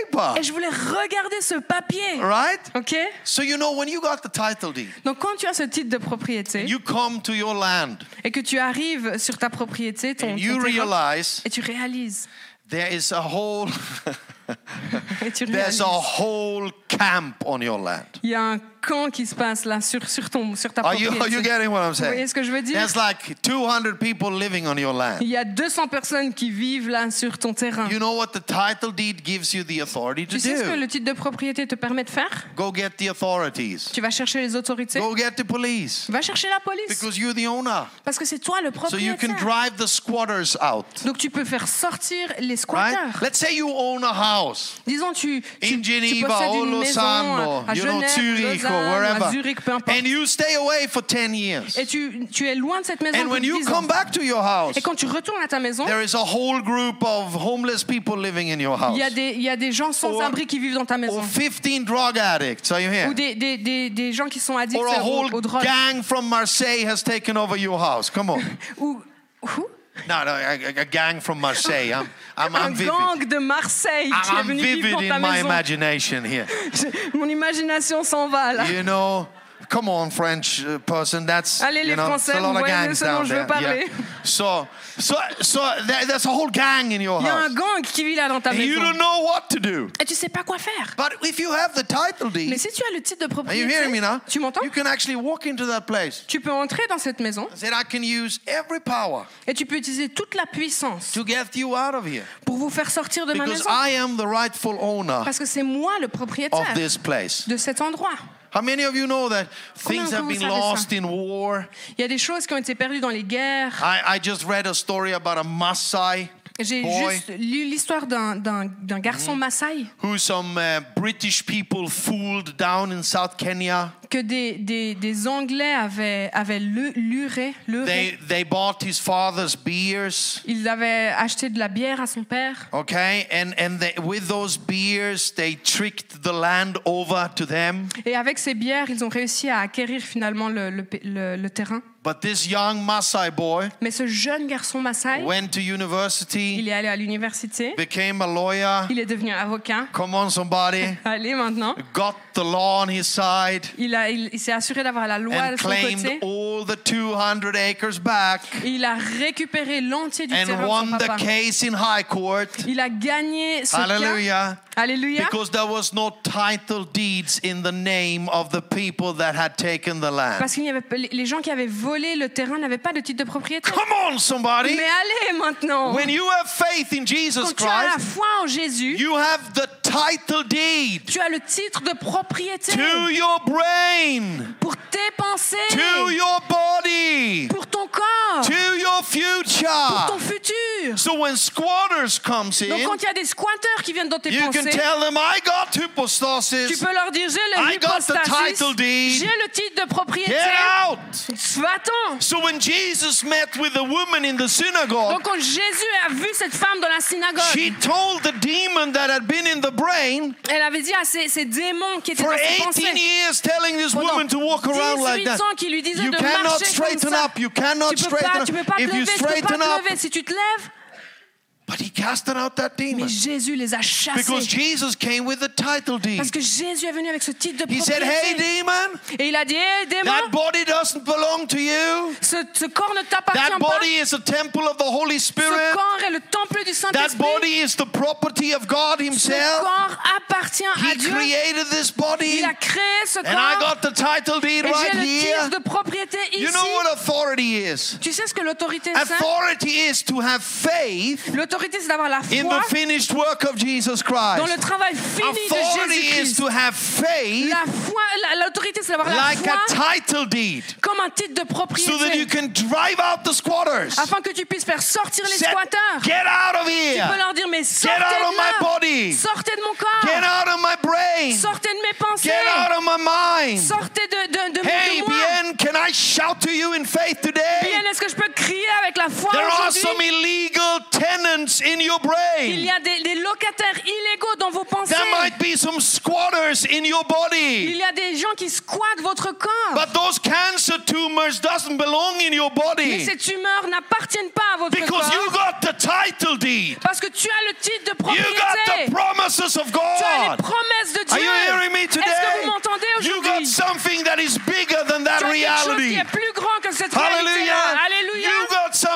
Paper. Et je voulais regarder ce papier. Right? OK? So you know when you got the title deed, Donc quand tu as ce titre de propriété you come to your land et que tu arrives sur ta propriété, ton, and you realize et tu réalises, there is a whole there's a whole camp on your land. il y a un camp qui se passe là sur, sur, ton, sur ta Are you, propriété. are you getting what I'm Vous saying? voyez ce que je veux dire? There's like 200 people living on your land. Il y a 200 personnes qui vivent là sur ton terrain. You know what the title deed gives you the authority to Tu sais ce que do? le titre de propriété te permet de faire? Go get the authorities. Tu vas chercher les autorités. Go get the police. Va chercher la police. Because you're the owner. Parce que c'est toi le So you can propriétaire. drive the squatters out. Donc tu peux faire sortir les Right? squatteurs. Let's say you own a house Disons tu, tu, in tu Geneva possèdes une maison Lausanne à or you know Genève, Zurich or à wherever. Zurich, peu importe. And you stay away for 10 years. Et tu, tu es loin de cette maison And when you 10 ans. come back to your house, Et quand tu retournes à ta maison, there is a whole group of homeless people living in your house. il y, a des, il y a des gens sans Or- abri qui vivent dans ta maison. Or 15 drug addicts. Are you here? Ou des, des, des, des gens qui sont addicts Or a whole aux drogues. gang from Marseille has taken over your house. Come on. Ou, ou No, no, a, a gang from Marseille. I'm, I'm, un I'm vivid. gang de Marseille qui est I'm venu vivre vivid dans ta in my maison. imagination here. Mon imagination s'en va là. You know, come on, French uh, person. That's Allez, you les know, Français, it's a lot vous of voyez gangs ce dont down je veux there. parler. Yeah. So, so, so there, there's a whole gang in your Il y a un house, gang qui vit là dans ta and you maison. don't know what to do. Et tu sais pas quoi faire. But if you have the title Mais deed, si tu as le titre de are you hearing me propriété, now? tu m'entends? You can actually walk into that place. Tu peux entrer dans cette maison Said I can use every power et tu peux utiliser toute la puissance to get you out of here pour vous faire sortir de ma because maison. I am the rightful owner Parce que c'est moi le of propriétaire this place. de cet endroit. How many of you know that things have been lost in war? Il y a des choses qui ont été perdues dans les guerres. I, I just read a story about a Maasai J'ai boy juste lu l'histoire d'un- garçon Mm. Maasai who some uh, British people fooled down in South Kenya. que des, des, des Anglais avaient, luré. luré. They they bought his father's beers, Ils avaient acheté de la bière à son père. okay, and and they, with those beers they tricked the land over to them. Et avec ces bières, ils ont réussi à acquérir finalement le, le, le- le terrain. But this young Maasai boy Mais ce jeune garçon Maasai, went to university, il est allé à l'université, became a lawyer. il est devenu avocat. Come on, somebody. Allez maintenant. Got the law on his side Il, a- il- il s'est assuré d'avoir la loi and de son claimed côté. all the 200 acres back Et il a récupéré l'entier du and terrain de son won the case in high court. Il a gagné ce cas. Hallelujah. Because there was no title deeds in the name of the people that had taken the land. Parce qu'il n'y avait les gens qui avaient volé le terrain n'avaient pas de titre de propriété. Come on, somebody. Mais allez maintenant. When you have faith in Jesus Quand tu as la Christ, foi en Jésus, you have the title deed tu as le titre de propriété to your brain, pour tes pensées, to your body, pour ton corps, to your pour ton future. futur. So when squatters comes Donc in, quand il y a des squatteurs qui viennent dans tes you can pensées, tell them, I got tu peux leur dire j'ai le I got the hypostasis, j'ai le titre de propriété. Out. Va-t'en. So when Jesus met with the woman in the synagogue, Donc quand Jésus a vu cette femme dans la synagogue, she told the demon that had been in the brain elle avait dit à ces, ces démons qui étaient for dans ses 18 pensées, years, telling this woman to walk around like that. ans lui disaient You de cannot marcher comme straighten ça. up. You cannot tu peux straighten pas, up. tu peux pas te If you lever, tu peux pas straighten te up, lever. Si tu te lèves, but he casted out that mais demon Jésus les a chassés. because Jesus came with the title deed. Parce que Jésus est venu avec ce titre de He said, "Hey, propriété. demon, Et il a dit, that démon, body doesn't belong to you. ce, ce corps ne t'appartient That pas. body is a temple of the Holy Ce Spirit. corps est le temple du That Saint-Esprit. body is the property of God Ce Himself. corps appartient à He Dieu. created this body, Il a créé ce and I corps. got the title deed Et right le here. titre de propriété You ici. know what authority is? Tu sais ce que l'autorité c'est Authority is to have faith L'autorité c'est d'avoir la in foi the finished work of Jesus dans le Christ. travail fini de Jésus-Christ. La foi, l'autorité c'est d'avoir la like foi a title deed comme un titre de so that propriété you can drive out the squatters. afin que tu puisses faire sortir les squatteurs. Get out of Tu peux here. leur dire mais sortez Get out of de my là. body. Sortez de mon Get corps. out of my brain. Sortez de mes pensées. Get out of my mind. Sortez de, de, de, Hey, de moi. Bien, can I shout to you in faith Bien, today? est-ce que je peux crier avec la foi There are aujourd'hui? some illegal tenants in your Il brain. y a des, des locataires illégaux dans vos pensées. There might be some squatters in your Il body. y a des gens qui squattent votre corps. But those cancer tumors doesn't belong in your Mais body ces tumeurs n'appartiennent pas à votre because you corps. got the title deed. Parce que tu as le titre de You got the propriété. promises of Tu as les God. promesses de Are Dieu. you hearing me Est-ce que today? vous m'entendez You got aujourd'hui? something that is bigger than Tu that as quelque chose qui reality. est plus grand que cette réalité. Hallelujah.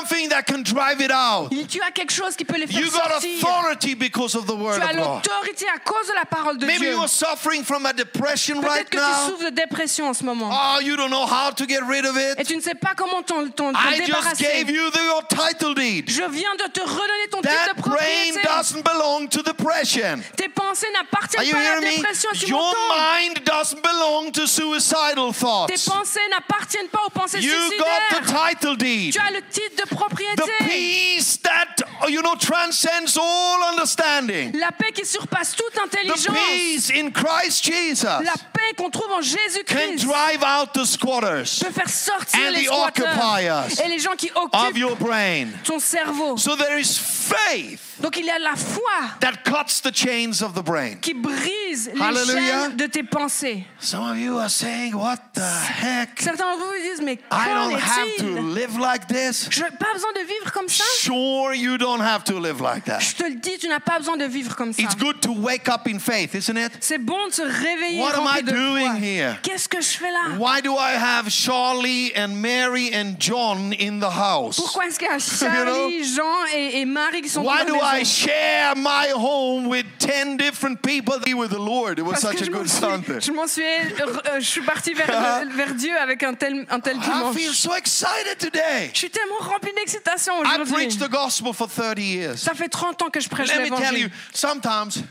Something that can drive it out. Tu as quelque chose qui peut les faire You got sortir. authority because of the word Tu as of God. l'autorité à cause de la parole de Maybe Dieu. you are suffering from a depression right Peut-être que tu now. souffres de dépression en ce moment. Oh, you don't know how to get rid of Et it. tu ne sais pas comment t'en I just débarrasser. gave you the, your title deed. Je viens de te redonner ton titre de brain propriété. doesn't belong to depression. Tes pensées n'appartiennent pas à la me? dépression. Tu Your mind doesn't belong to suicidal Tes thoughts. pensées n'appartiennent pas aux pensées You got the suicidaires. title deed. Tu as le titre de The propriété. peace that, you know, transcends all understanding. La paix qui surpasse toute The intelligence. peace in Christ Jesus La paix qu'on trouve en can Jésus-Christ drive out the squatters peut faire sortir and les the occupiers et les gens qui of occupent your brain. ton cerveau. So there is faith Donc il y a la foi that cuts the chains of the brain. qui brise les Hallelujah. chaînes de tes pensées. Some of you are saying, What the heck? Certains d'entre vous disent, mais I qu'en don't have to est-il? live like. Je pas besoin de vivre comme ça? Sure, you don't have to live like that. Je te le dis, tu n'as pas besoin de vivre comme ça. It's good to wake up in faith, isn't it? C'est bon de se réveiller What am rempli I de doing foi. here? Qu'est-ce que je fais là? Why do I have Charlie and Mary and John in the house? Pourquoi est-ce qu'il y a Charlie, Jean et, et Marie qui sont Why dans do la I maison? share my home with 10 different people? With the Lord? It was Parce such a good Sunday. je m'en suis, euh, je suis partie vers, vers Dieu avec un tel, un tel I dimanche. feel so excited today. Je suis tellement remplie d'excitation I aujourd'hui. preached the gospel for 30 years. Ça fait 30 ans que je prêche Let me tell you, l'évangile. sometimes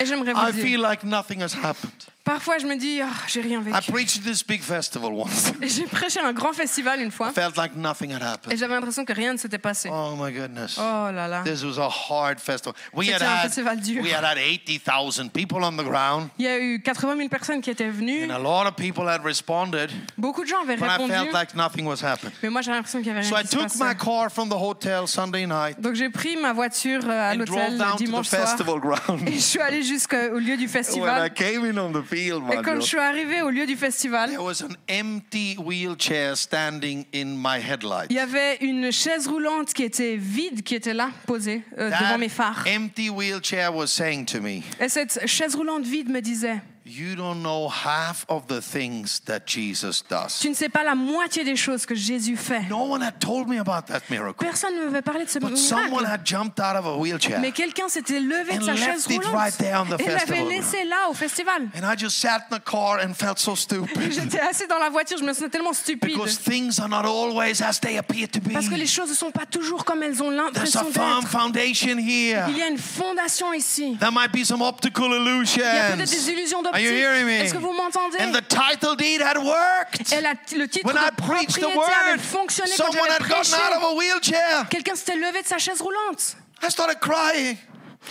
Et j'aimerais I vous dire, feel like nothing has happened. Parfois je me dis, Ah, j'ai rien I vécu. preached this big festival once. Et J'ai prêché un grand festival une fois Felt like nothing had et j'avais l'impression que rien ne s'était passé. Oh my goodness. Oh là là. This was a hard festival. We had C'était un festival dur. we had had 80,000 people on the ground, Il y a eu 80 000 personnes qui étaient venues. and a lot of people had responded, Beaucoup de gens avaient but I répondu. felt like nothing was happening. Mais moi, j'avais l'impression qu'il y avait So rien I qui se took my passait. car from the hotel Sunday night Donc j'ai pris ma voiture euh, à and drove l'hôtel down le to the dimanche soir festival ground. et je suis allée jusqu'au lieu du When I festival. came in on the Et quand je suis arrivée au lieu du festival, There was an empty wheelchair standing in my headlight. il y avait une chaise roulante qui était vide, qui était là, posée euh, devant mes phares. empty wheelchair was saying to me, Et cette chaise roulante vide me disait You don't know half of the things that Jesus does. Tu ne sais pas la moitié des choses que Jésus fait. No one had told me about that miracle. Personne ne m'avait parlé de ce But someone miracle. had jumped out of a wheelchair. Mais quelqu'un s'était levé de And sa chaise roulante right there on the et l'avait laissé là au festival. And I just sat in the car and felt so stupid. J'étais assis dans la voiture, je me sentais tellement stupide. Because things are not always as they appear to be. Parce que les choses ne sont pas toujours comme elles ont There's a l'impression firm d'être. foundation here. Il y a une fondation ici. There might be some optical Il y a peut-être des illusions. illusions Are you hearing me? Est-ce que vous m'entendez? And the title deed had worked. Et la- le titre When I de preached the propriété avait word, fonctionné quand someone j'avais had gotten prêché. out of a wheelchair. Quelqu'un s'était levé de sa chaise roulante. I started crying.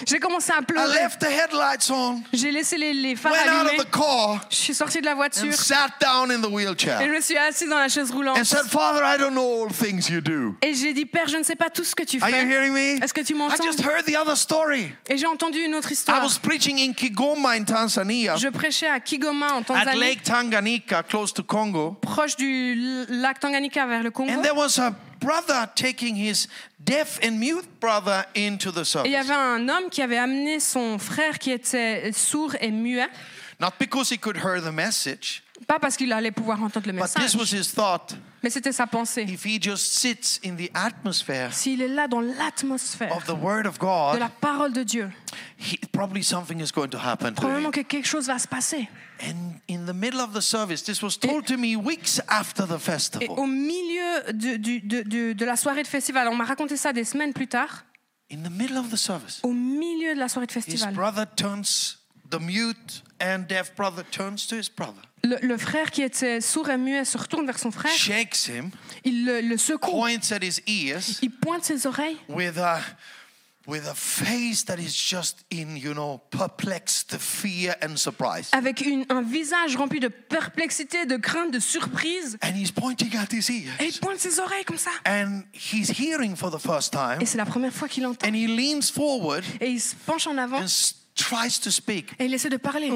J'ai commencé à I pleurer. left the headlights on, J'ai laissé les, les phares went out allumés. of the car, Je suis sortie de la voiture and sat down in the et je wheelchair. me suis assise dans la chaise roulante. And said, Father, I don't know all things you do. Et j'ai dit, Père, je ne sais pas tout ce que tu Are you fais. hearing me? Est-ce que tu I m'entends? just heard the other story. Et j'ai entendu une autre I histoire. was preaching in Kigoma in Tanzania, Je prêchais à Kigoma, en at Tanzanie, Lake Tanganyika, close to Congo. proche du lac Tanganyika vers le Congo. And there was a brother taking his deaf and mute brother into the Et il y service. avait un homme qui avait amené son frère qui était sourd et muet. Not because he could hear the message, Pas parce qu'il allait pouvoir entendre le but this was message, his thought. mais c'était sa pensée. If he just sits in the atmosphere S'il est là dans l'atmosphère of the Word of de God, la parole de Dieu, he, probably something is going to happen probablement que quelque chose va se passer. And in the middle of the service, this was told to me weeks after the Et festival. au milieu de, du- de- de- de la soirée de festival, on m'a raconté ça des semaines plus tard, In the middle of the service, au milieu de la soirée de his festival, brother turns, the mute and deaf brother turns to his brother, le, le frère qui était sourd et muet se retourne vers son frère, shakes him, il le, le secoue, points at his ears. Il pointe ses oreilles. With a avec une- un visage rempli de perplexité, de crainte, de surprise, And he's pointing at his et il ears. pointe ses oreilles comme ça. And he's hearing for the first time. Et c'est la première fois qu'il entend. And he leans forward Et il se penche en avant and s- tries to speak. et il essaie de parler.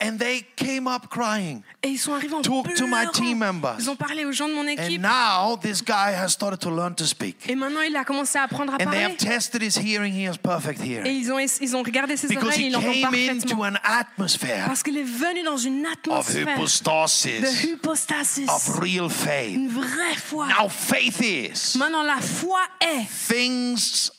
And they came up crying. Et ils sont arrivés en Talk to my team members. Ils ont parlé aux gens de mon And équipe. now this guy has started to learn to speak. Et maintenant, il a commencé à apprendre à And they parler. have tested his hearing. He has perfect Et ils ont, ils ont regardé ses Because oreilles et he il entend came into parfaitement. an atmosphere Parce qu'il est venu dans une of atmosphère de hypostasis, hypostasis. of real faith. Une vraie foi. Now faith is Maintenant, la foi est things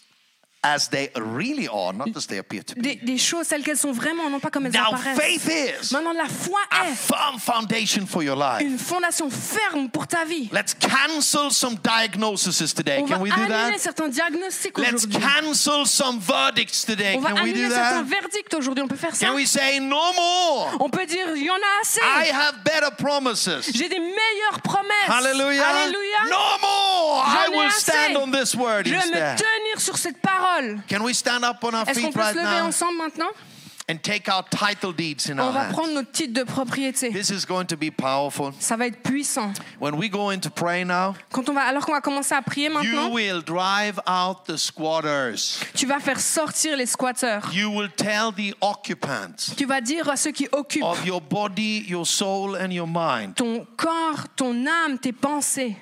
as they really are, not as they appear to be. des, des choses telles qu'elles sont vraiment, non pas comme elles Now apparaissent. faith is Maintenant, la foi a est firm foundation for your life. une fondation ferme pour ta vie. Let's cancel some diagnoses today. On va Can we do annuler that? certains diagnostics Let's aujourd'hui. cancel some verdicts today. On va Can we do certains that? verdicts aujourd'hui. On peut faire ça. Can we say no more? On peut dire, il y en a assez. I have better promises. J'ai des meilleures promesses. Hallelujah. Alléluia. No more. I J'en ai will assez. stand on this word Je vais me instead. tenir sur cette parole. Can we stand up on our Est-ce qu'on feet peut right se lever now ensemble maintenant? and take our title deeds in On our va hands? prendre notre titre de propriété. This is going to be powerful. Ça va être puissant. When we go into pray now, Quand on va, alors qu'on va commencer à prier you maintenant, will drive out the squatters. tu vas faire sortir les squatteurs. You will tell the occupants Tu vas dire à ceux qui occupent of your body, your soul, and your mind ton corps, ton âme, tes pensées.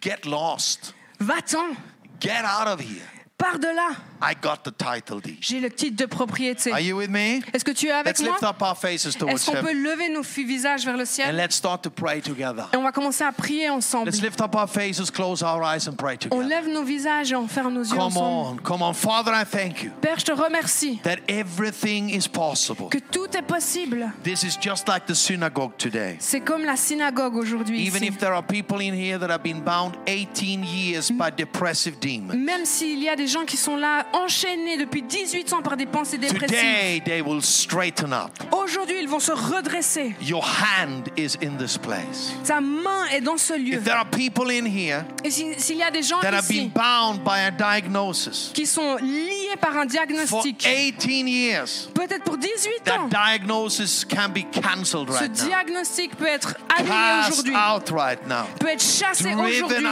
get lost. Va-t'en, Get out of here. pars de là. I got the title deed. J'ai le titre de propriété. Are you with me? Est-ce que tu es avec Let's moi? lift up our faces towards Est-ce qu'on peut lever nos visages vers le and ciel let's start to pray together. Et on va commencer à prier ensemble. Let's lift up our faces, close our eyes, and pray On together. lève nos visages et on ferme nos yeux Come ensemble. on, come on. Father, I thank you Père, je te remercie that everything is possible. que tout est possible. This is just like the synagogue today. C'est comme la synagogue aujourd'hui. Even ici. if there are people in here that have been bound 18 years by depressive demons, Même s'il y a des gens qui sont là, enchaînés depuis 18 ans par des pensées dépressives, today they will straighten up. aujourd'hui ils vont se redresser. Your hand is in this place. Ta main est dans ce lieu. If there are people in here Et si- s'il y a des gens that have been ici bound by a diagnosis qui sont liés par un diagnostic, 18 years, peut-être pour 18 ans, that diagnosis can be cancelled ce right now. diagnostic peut être annulé aujourd'hui, right peut être chassé aujourd'hui.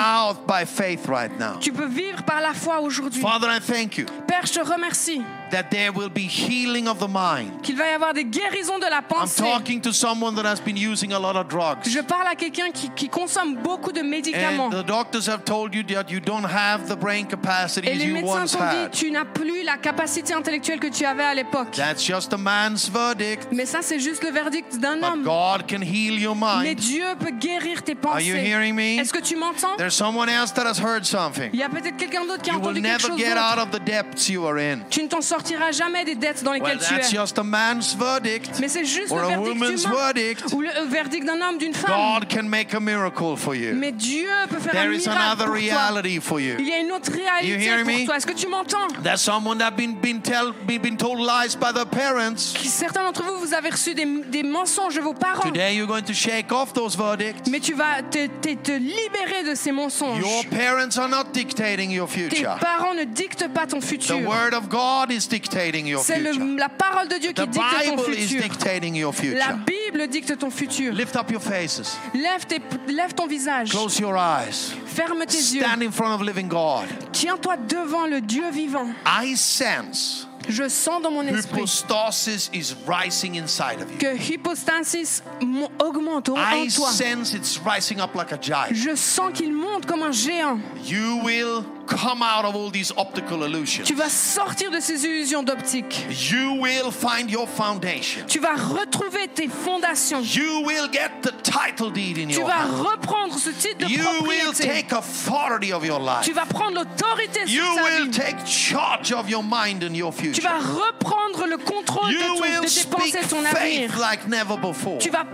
right. Tu peux vivre par la foi aujourd'hui. Father, I thank you Père, je te remercie that there will be healing of the mind. qu'il va y avoir des guérisons de la I'm pensée. talking to someone that has been using a lot of drugs. Je parle à quelqu'un qui, qui consomme beaucoup de médicaments. And the doctors have told you that you don't have the brain Et capacities les you médecins once t'ont dit, tu n'as plus la capacité intellectuelle que tu avais à l'époque. That's just a man's verdict. Mais ça, c'est juste le verdict d'un But homme. God can heal your Mais. Dieu peut guérir tes Are you pensées. hearing me? Est-ce que tu m'entends? There's someone else that has heard something. Il y a peut-être quelqu'un d'autre qui a You will entendu quelque never chose get d'autre. out of the depths you are in. Tu ne t'en sortiras jamais des dettes dans Well, lesquelles tu that's es. just a man's verdict Mais c'est juste or le a verdict woman's humain verdict. ou le euh, verdict d'un homme, d'une femme. God can make a miracle for you. Mais Dieu peut faire un There is miracle another pour toi. reality for Il you. y a une autre You réalité me? pour toi. Est-ce que tu m'entends? There's someone that been been tell been, been told lies by their parents. Certains d'entre vous, vous avez reçu des, des mensonges de vos parents. Today you're going to shake off those verdicts. Mais tu vas te, te- te libérer de ces mensonges. Your parents are not dictating your Tes future. parents ne dictent pas ton The futur. word of God is dictating your C'est le- la parole de Dieu qui The dicte ton Bible is futur. dictating your La future. Bible dicte ton futur. Lift up your faces. Lève, tes- lève ton visage. Close your eyes. Ferme tes yeux. Stand in front of living God. Tiens-toi devant le Dieu vivant. I sense Je sens dans mon esprit is rising inside of you. que hypostasis augmente au- I en toi. sense it's rising up like a giant. Je sens qu'il monte comme un géant. You will come out of all these optical illusions. Tu vas sortir de ces illusions d'optique. You will find your foundation. Tu vas retrouver tes fondations. You will get the title deed in Tu your vas hand. reprendre ce titre de You will take authority of your life. Tu vas prendre l'autorité You sur ta will vie. take charge of your mind and your Tu future. vas reprendre le contrôle de, You ton, de will tes speak pensées, de ton avenir. faith like never before. Tu vas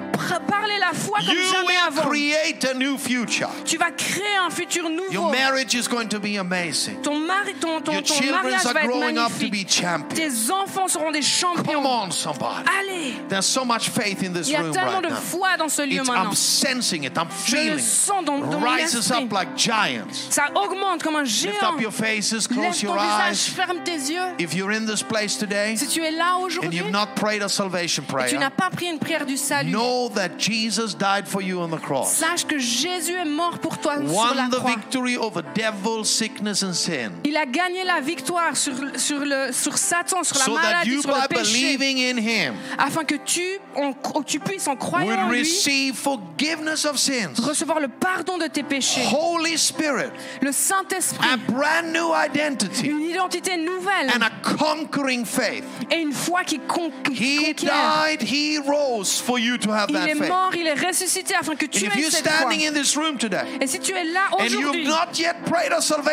parler la foi comme You jamais will avant. create a new future. Tu vas créer un futur Your nouveau. marriage is going to be amazing. Ton, mari, ton, ton, Your ton mariage are va être growing up to be magnifique. champions. Tes enfants seront des Come champions. on, somebody. Allez, There's so much faith in this il y a room tellement right de now. foi dans ce lieu It's, maintenant. I'm sensing it. I'm Je le feeling sens dans, dans Rises up like giants. Ça augmente comme un Lift géant. up your faces, close Lève ton your visage, eyes. ferme tes yeux. If you're in this place today Si tu es là and aujourd'hui you've not prayed a salvation et tu prayer, n'as pas pris une prière du salut, know that Jesus died for you on the cross. sache que Jésus est mort pour toi sur la Won the croix. victory over devil, sickness, and sin. Il a gagné la victoire sur, sur, le, sur Satan, sur la So that maladie, you, sur le by péché, believing in Him, afin que tu, en- tu puisses, en croyant en lui, receive forgiveness of sins, recevoir le pardon de tes péchés, Holy Spirit, le Saint-Esprit, a brand new identity, une identité nouvelle and a conquering faith. et une foi qui con- He conquiert. died, He rose for you to have Il that est faith. mort, il est ressuscité afin que tu aies you're cette foi. standing in this room today Et si tu es là aujourd'hui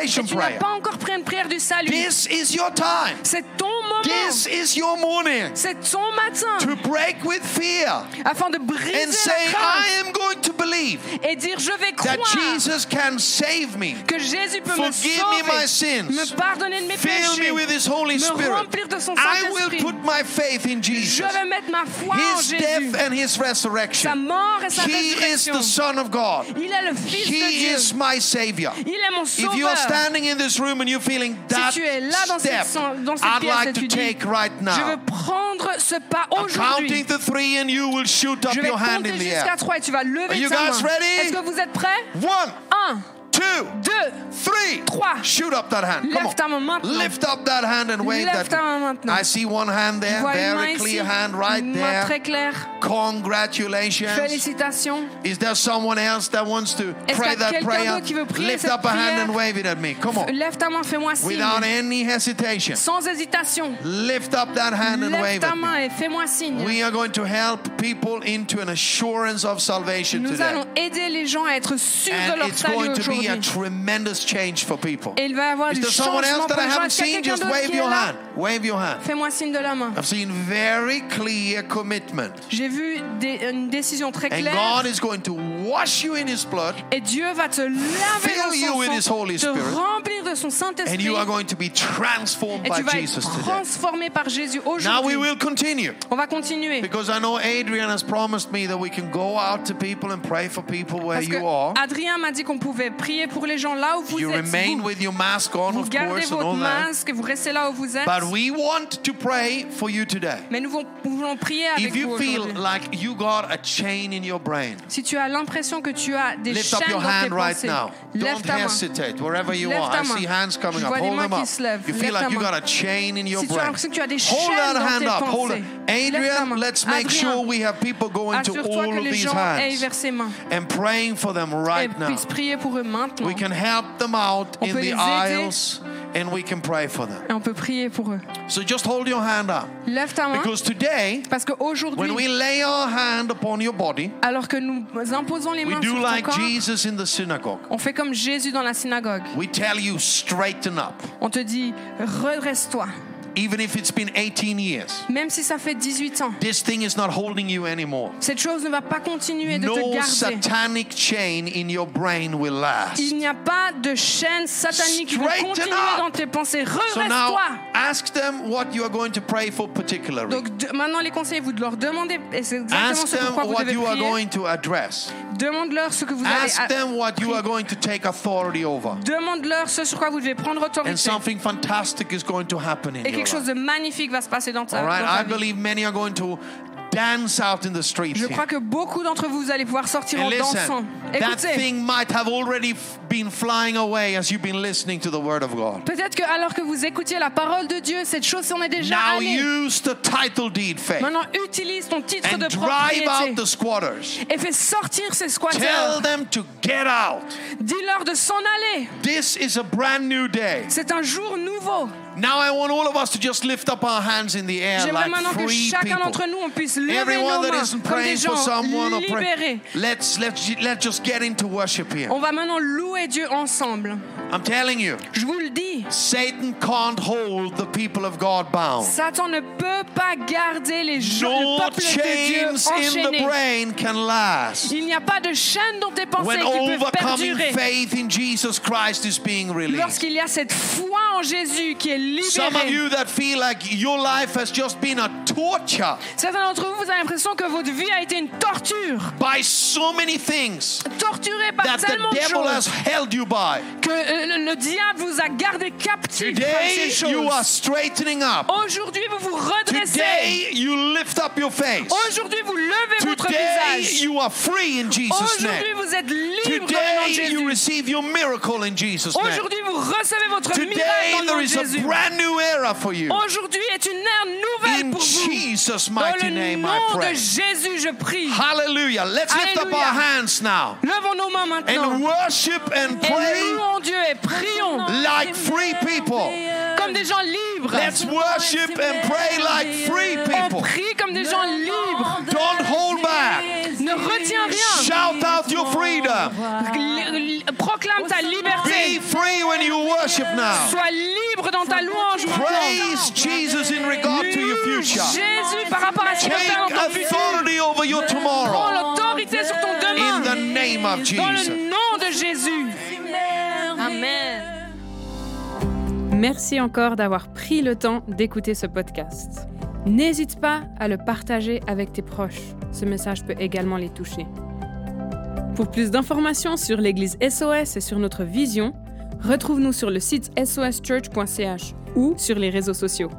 not yet prayed a salvation tu prayer, pas encore pris une prière du salut, this is your time. c'est ton moment, This is your morning c'est ton matin, to break with fear afin de briser and say, crainte I am going to believe et dire je vais that Jesus can save me. que Jésus peut me Forgive me my sins. me pardonner de mes Fill me with His Holy me Spirit. remplir de son I will put my faith in Jesus. Je vais mettre ma foi en His Jésus, death and His sa resurrection. mort et sa He is the Son of God. Il est le Fils de He Dieu. is my Savior. Il est mon If you are. Standing in this room and you're feeling that tu es là dans cette step, dans cette I'd pièce like to take right Je now. veux prendre ce pas aujourd'hui. counting to three and you will shoot up Je vais your hand compter in the jusqu'à air. trois et tu vas Are lever you ta guys main. ready? Est-ce que vous êtes prêts? One, Un, two, deux, three. trois. Shoot up that hand. Lève ta main maintenant. Lift up that hand and wave Lève ta that. main maintenant. I see one hand there. Vois main Very ici. clear hand right Une main très there. claire. Congratulations. Félicitations. Is there someone else that wants to pray that prayer? qui veut prier Lift cette up a hand and wave it at me. Come on. Lève ta main, fais-moi signe. Without any hesitation. Sans hésitation. Lift up that hand and Lève wave ta main et fais-moi signe. We are going to help people into an assurance of salvation Nous today. allons aider les gens à être sûrs de leur salut aujourd'hui. A tremendous change for people. Et il va y avoir Is du there someone changement else pour that I les gens. haven't Est-ce qu'il y a seen? quelqu'un Just d'autre wave qui est your là hand. Wave your hand. Fais-moi signe de la main. I've seen very clear commitment. J'ai vu des- une décision très And. God is going to wash you in His blood, Et Dieu va te laver you son His te Spirit. remplir de son and Saint-Esprit. you are going to be transformed Et by tu vas Jesus être today. transformé par Jésus Now we aujourd'hui. will continue On va continuer. because I know Adrian has promised me that we can go out to people and pray for people where Parce que you are. Adrien m'a dit qu'on pouvait prier pour les gens là où vous You êtes. remain Vous, with your mask on, vous of gardez course, and votre all that. masque, vous restez là où vous êtes. But we want to pray for you today. Mais nous voulons, prier avec If vous you feel aujourd'hui. like you got a chain in your brain, Si tu as l'impression que tu as des lift up your dans tes hand right pensées, now. lève Don't ta main. hesitate wherever you Lève are. ta I see hands coming Je up. vois des Hold mains them qui up. se lèvent. You feel like you main. got a chain in your Si tu as brain. l'impression que tu as des Hold chaînes that dans hand tes up. Hold pensées, it. lève ta Adrian, main. let's make Adrien, sure we have people going to assure-toi all que of les these gens hands vers ses mains and praying for them et right now. puissent prier pour eux maintenant. We can help them out On in peut the aider. aisles and we can pray for them. Et on peut prier pour eux. So just hold your hand up. Lève ta main Because today, parce when qu'aujourd'hui, we lay our hand upon your body, alors que nous imposons les we mains do sur ton like corps, Jesus in the synagogue. on fait comme Jésus dans la synagogue. We tell you, straighten up. On te dit, redresse-toi. Even if it's been 18 years, Même si ça fait 18 ans, this thing is not holding you anymore. cette chose ne va pas continuer de te No garder. satanic chain in your brain will last. Il n'y a pas de chaîne satanique qui va continuer up. dans tes pensées. So now, Redresse-toi. ask them what you are going to pray for particularly. Donc de- maintenant, les conseils, vous leur demander, et c'est exactement Ask ce them pourquoi vous what devez you are going to address. Demande-leur ce que vous allez. Ask them what you are going to take authority over. Demande-leur ce sur quoi vous devez prendre And something fantastic is going to happen in Et your quelque chose life. de magnifique va se passer dans ta, All right, dans ta I vie. believe many are going to dance out in the streets. Je crois que beaucoup d'entre vous, allez pouvoir sortir en dansant. Écoutez, thing might have already f- been flying away as you've been listening to the word of God. peut-être que alors que vous écoutiez la parole de Dieu, cette chose s'en est déjà Now allée. use the title deed faith Maintenant, utilise ton titre and de drive propriété out the squatters. et fais sortir ces Tell squatteurs. them to get out. Dis-leur de s'en aller. This is a brand new day. C'est un jour nouveau. Now I want all of us to just lift up our hands in the air J'aimerais like maintenant que free chacun people. d'entre nous, on puisse lever Everyone nos that mains isn't comme des praying for someone or pray, libérés. let's let's let's just get into worship here. On va maintenant louer Dieu ensemble. I'm telling you, Je vous le dis, Satan can't hold the people of God bound. Satan ne peut pas garder les gens, No le peuple de Dieu in the enchaîné. brain can last. Il n'y a pas de chaîne dans tes pensées When qui peuvent overcoming perdurer. faith in Jesus Christ is being released. Lorsqu'il y a cette foi en Jésus qui est Some of libérée. you that feel like your life has just been a torture Certains d'entre vous, vous avez l'impression que votre vie a été une torture. by so many things Torturée par that the tellement de devil has choses held you by. que euh, le, le diable vous a gardé captif par Today ces you are choses. straightening up. Aujourd'hui, vous vous redressez. Today you lift up your face. Aujourd'hui, vous levez votre Today visage. you are free in Jesus' name. Vous êtes libre dans le nom de Today you Jésus. receive your miracle in Jesus' name. Aujourd'hui, vous recevez votre miracle Today dans le Jésus. brand new era for you. Aujourd'hui est une ère nouvelle In pour vous. Jesus' Dans mighty le name I nom de pray. Jésus, je prie. Hallelujah. Let's lift up our hands now Levons nos mains maintenant. and worship and Et pray louons Dieu et prions like free people. comme des gens libres. Let's worship and pray like free On people. prie comme des gens libres. Don't hold back. Ne retiens rien. Shout out your freedom. Proclame ta Be liberté. free when you worship now. Sois libre dans ta louange maintenant. Praise Jesus in regard to your future. Jésus par rapport à ce que dans authority over your Prends tomorrow l'autorité sur ton in the demain. name of Dans Jesus. le nom de Jésus. Amen. Merci encore d'avoir pris le temps d'écouter ce podcast. N'hésite pas à le partager avec tes proches. Ce message peut également les toucher. Pour plus d'informations sur l'Église SOS et sur notre vision, retrouve-nous sur le site soschurch.ch ou sur les réseaux sociaux.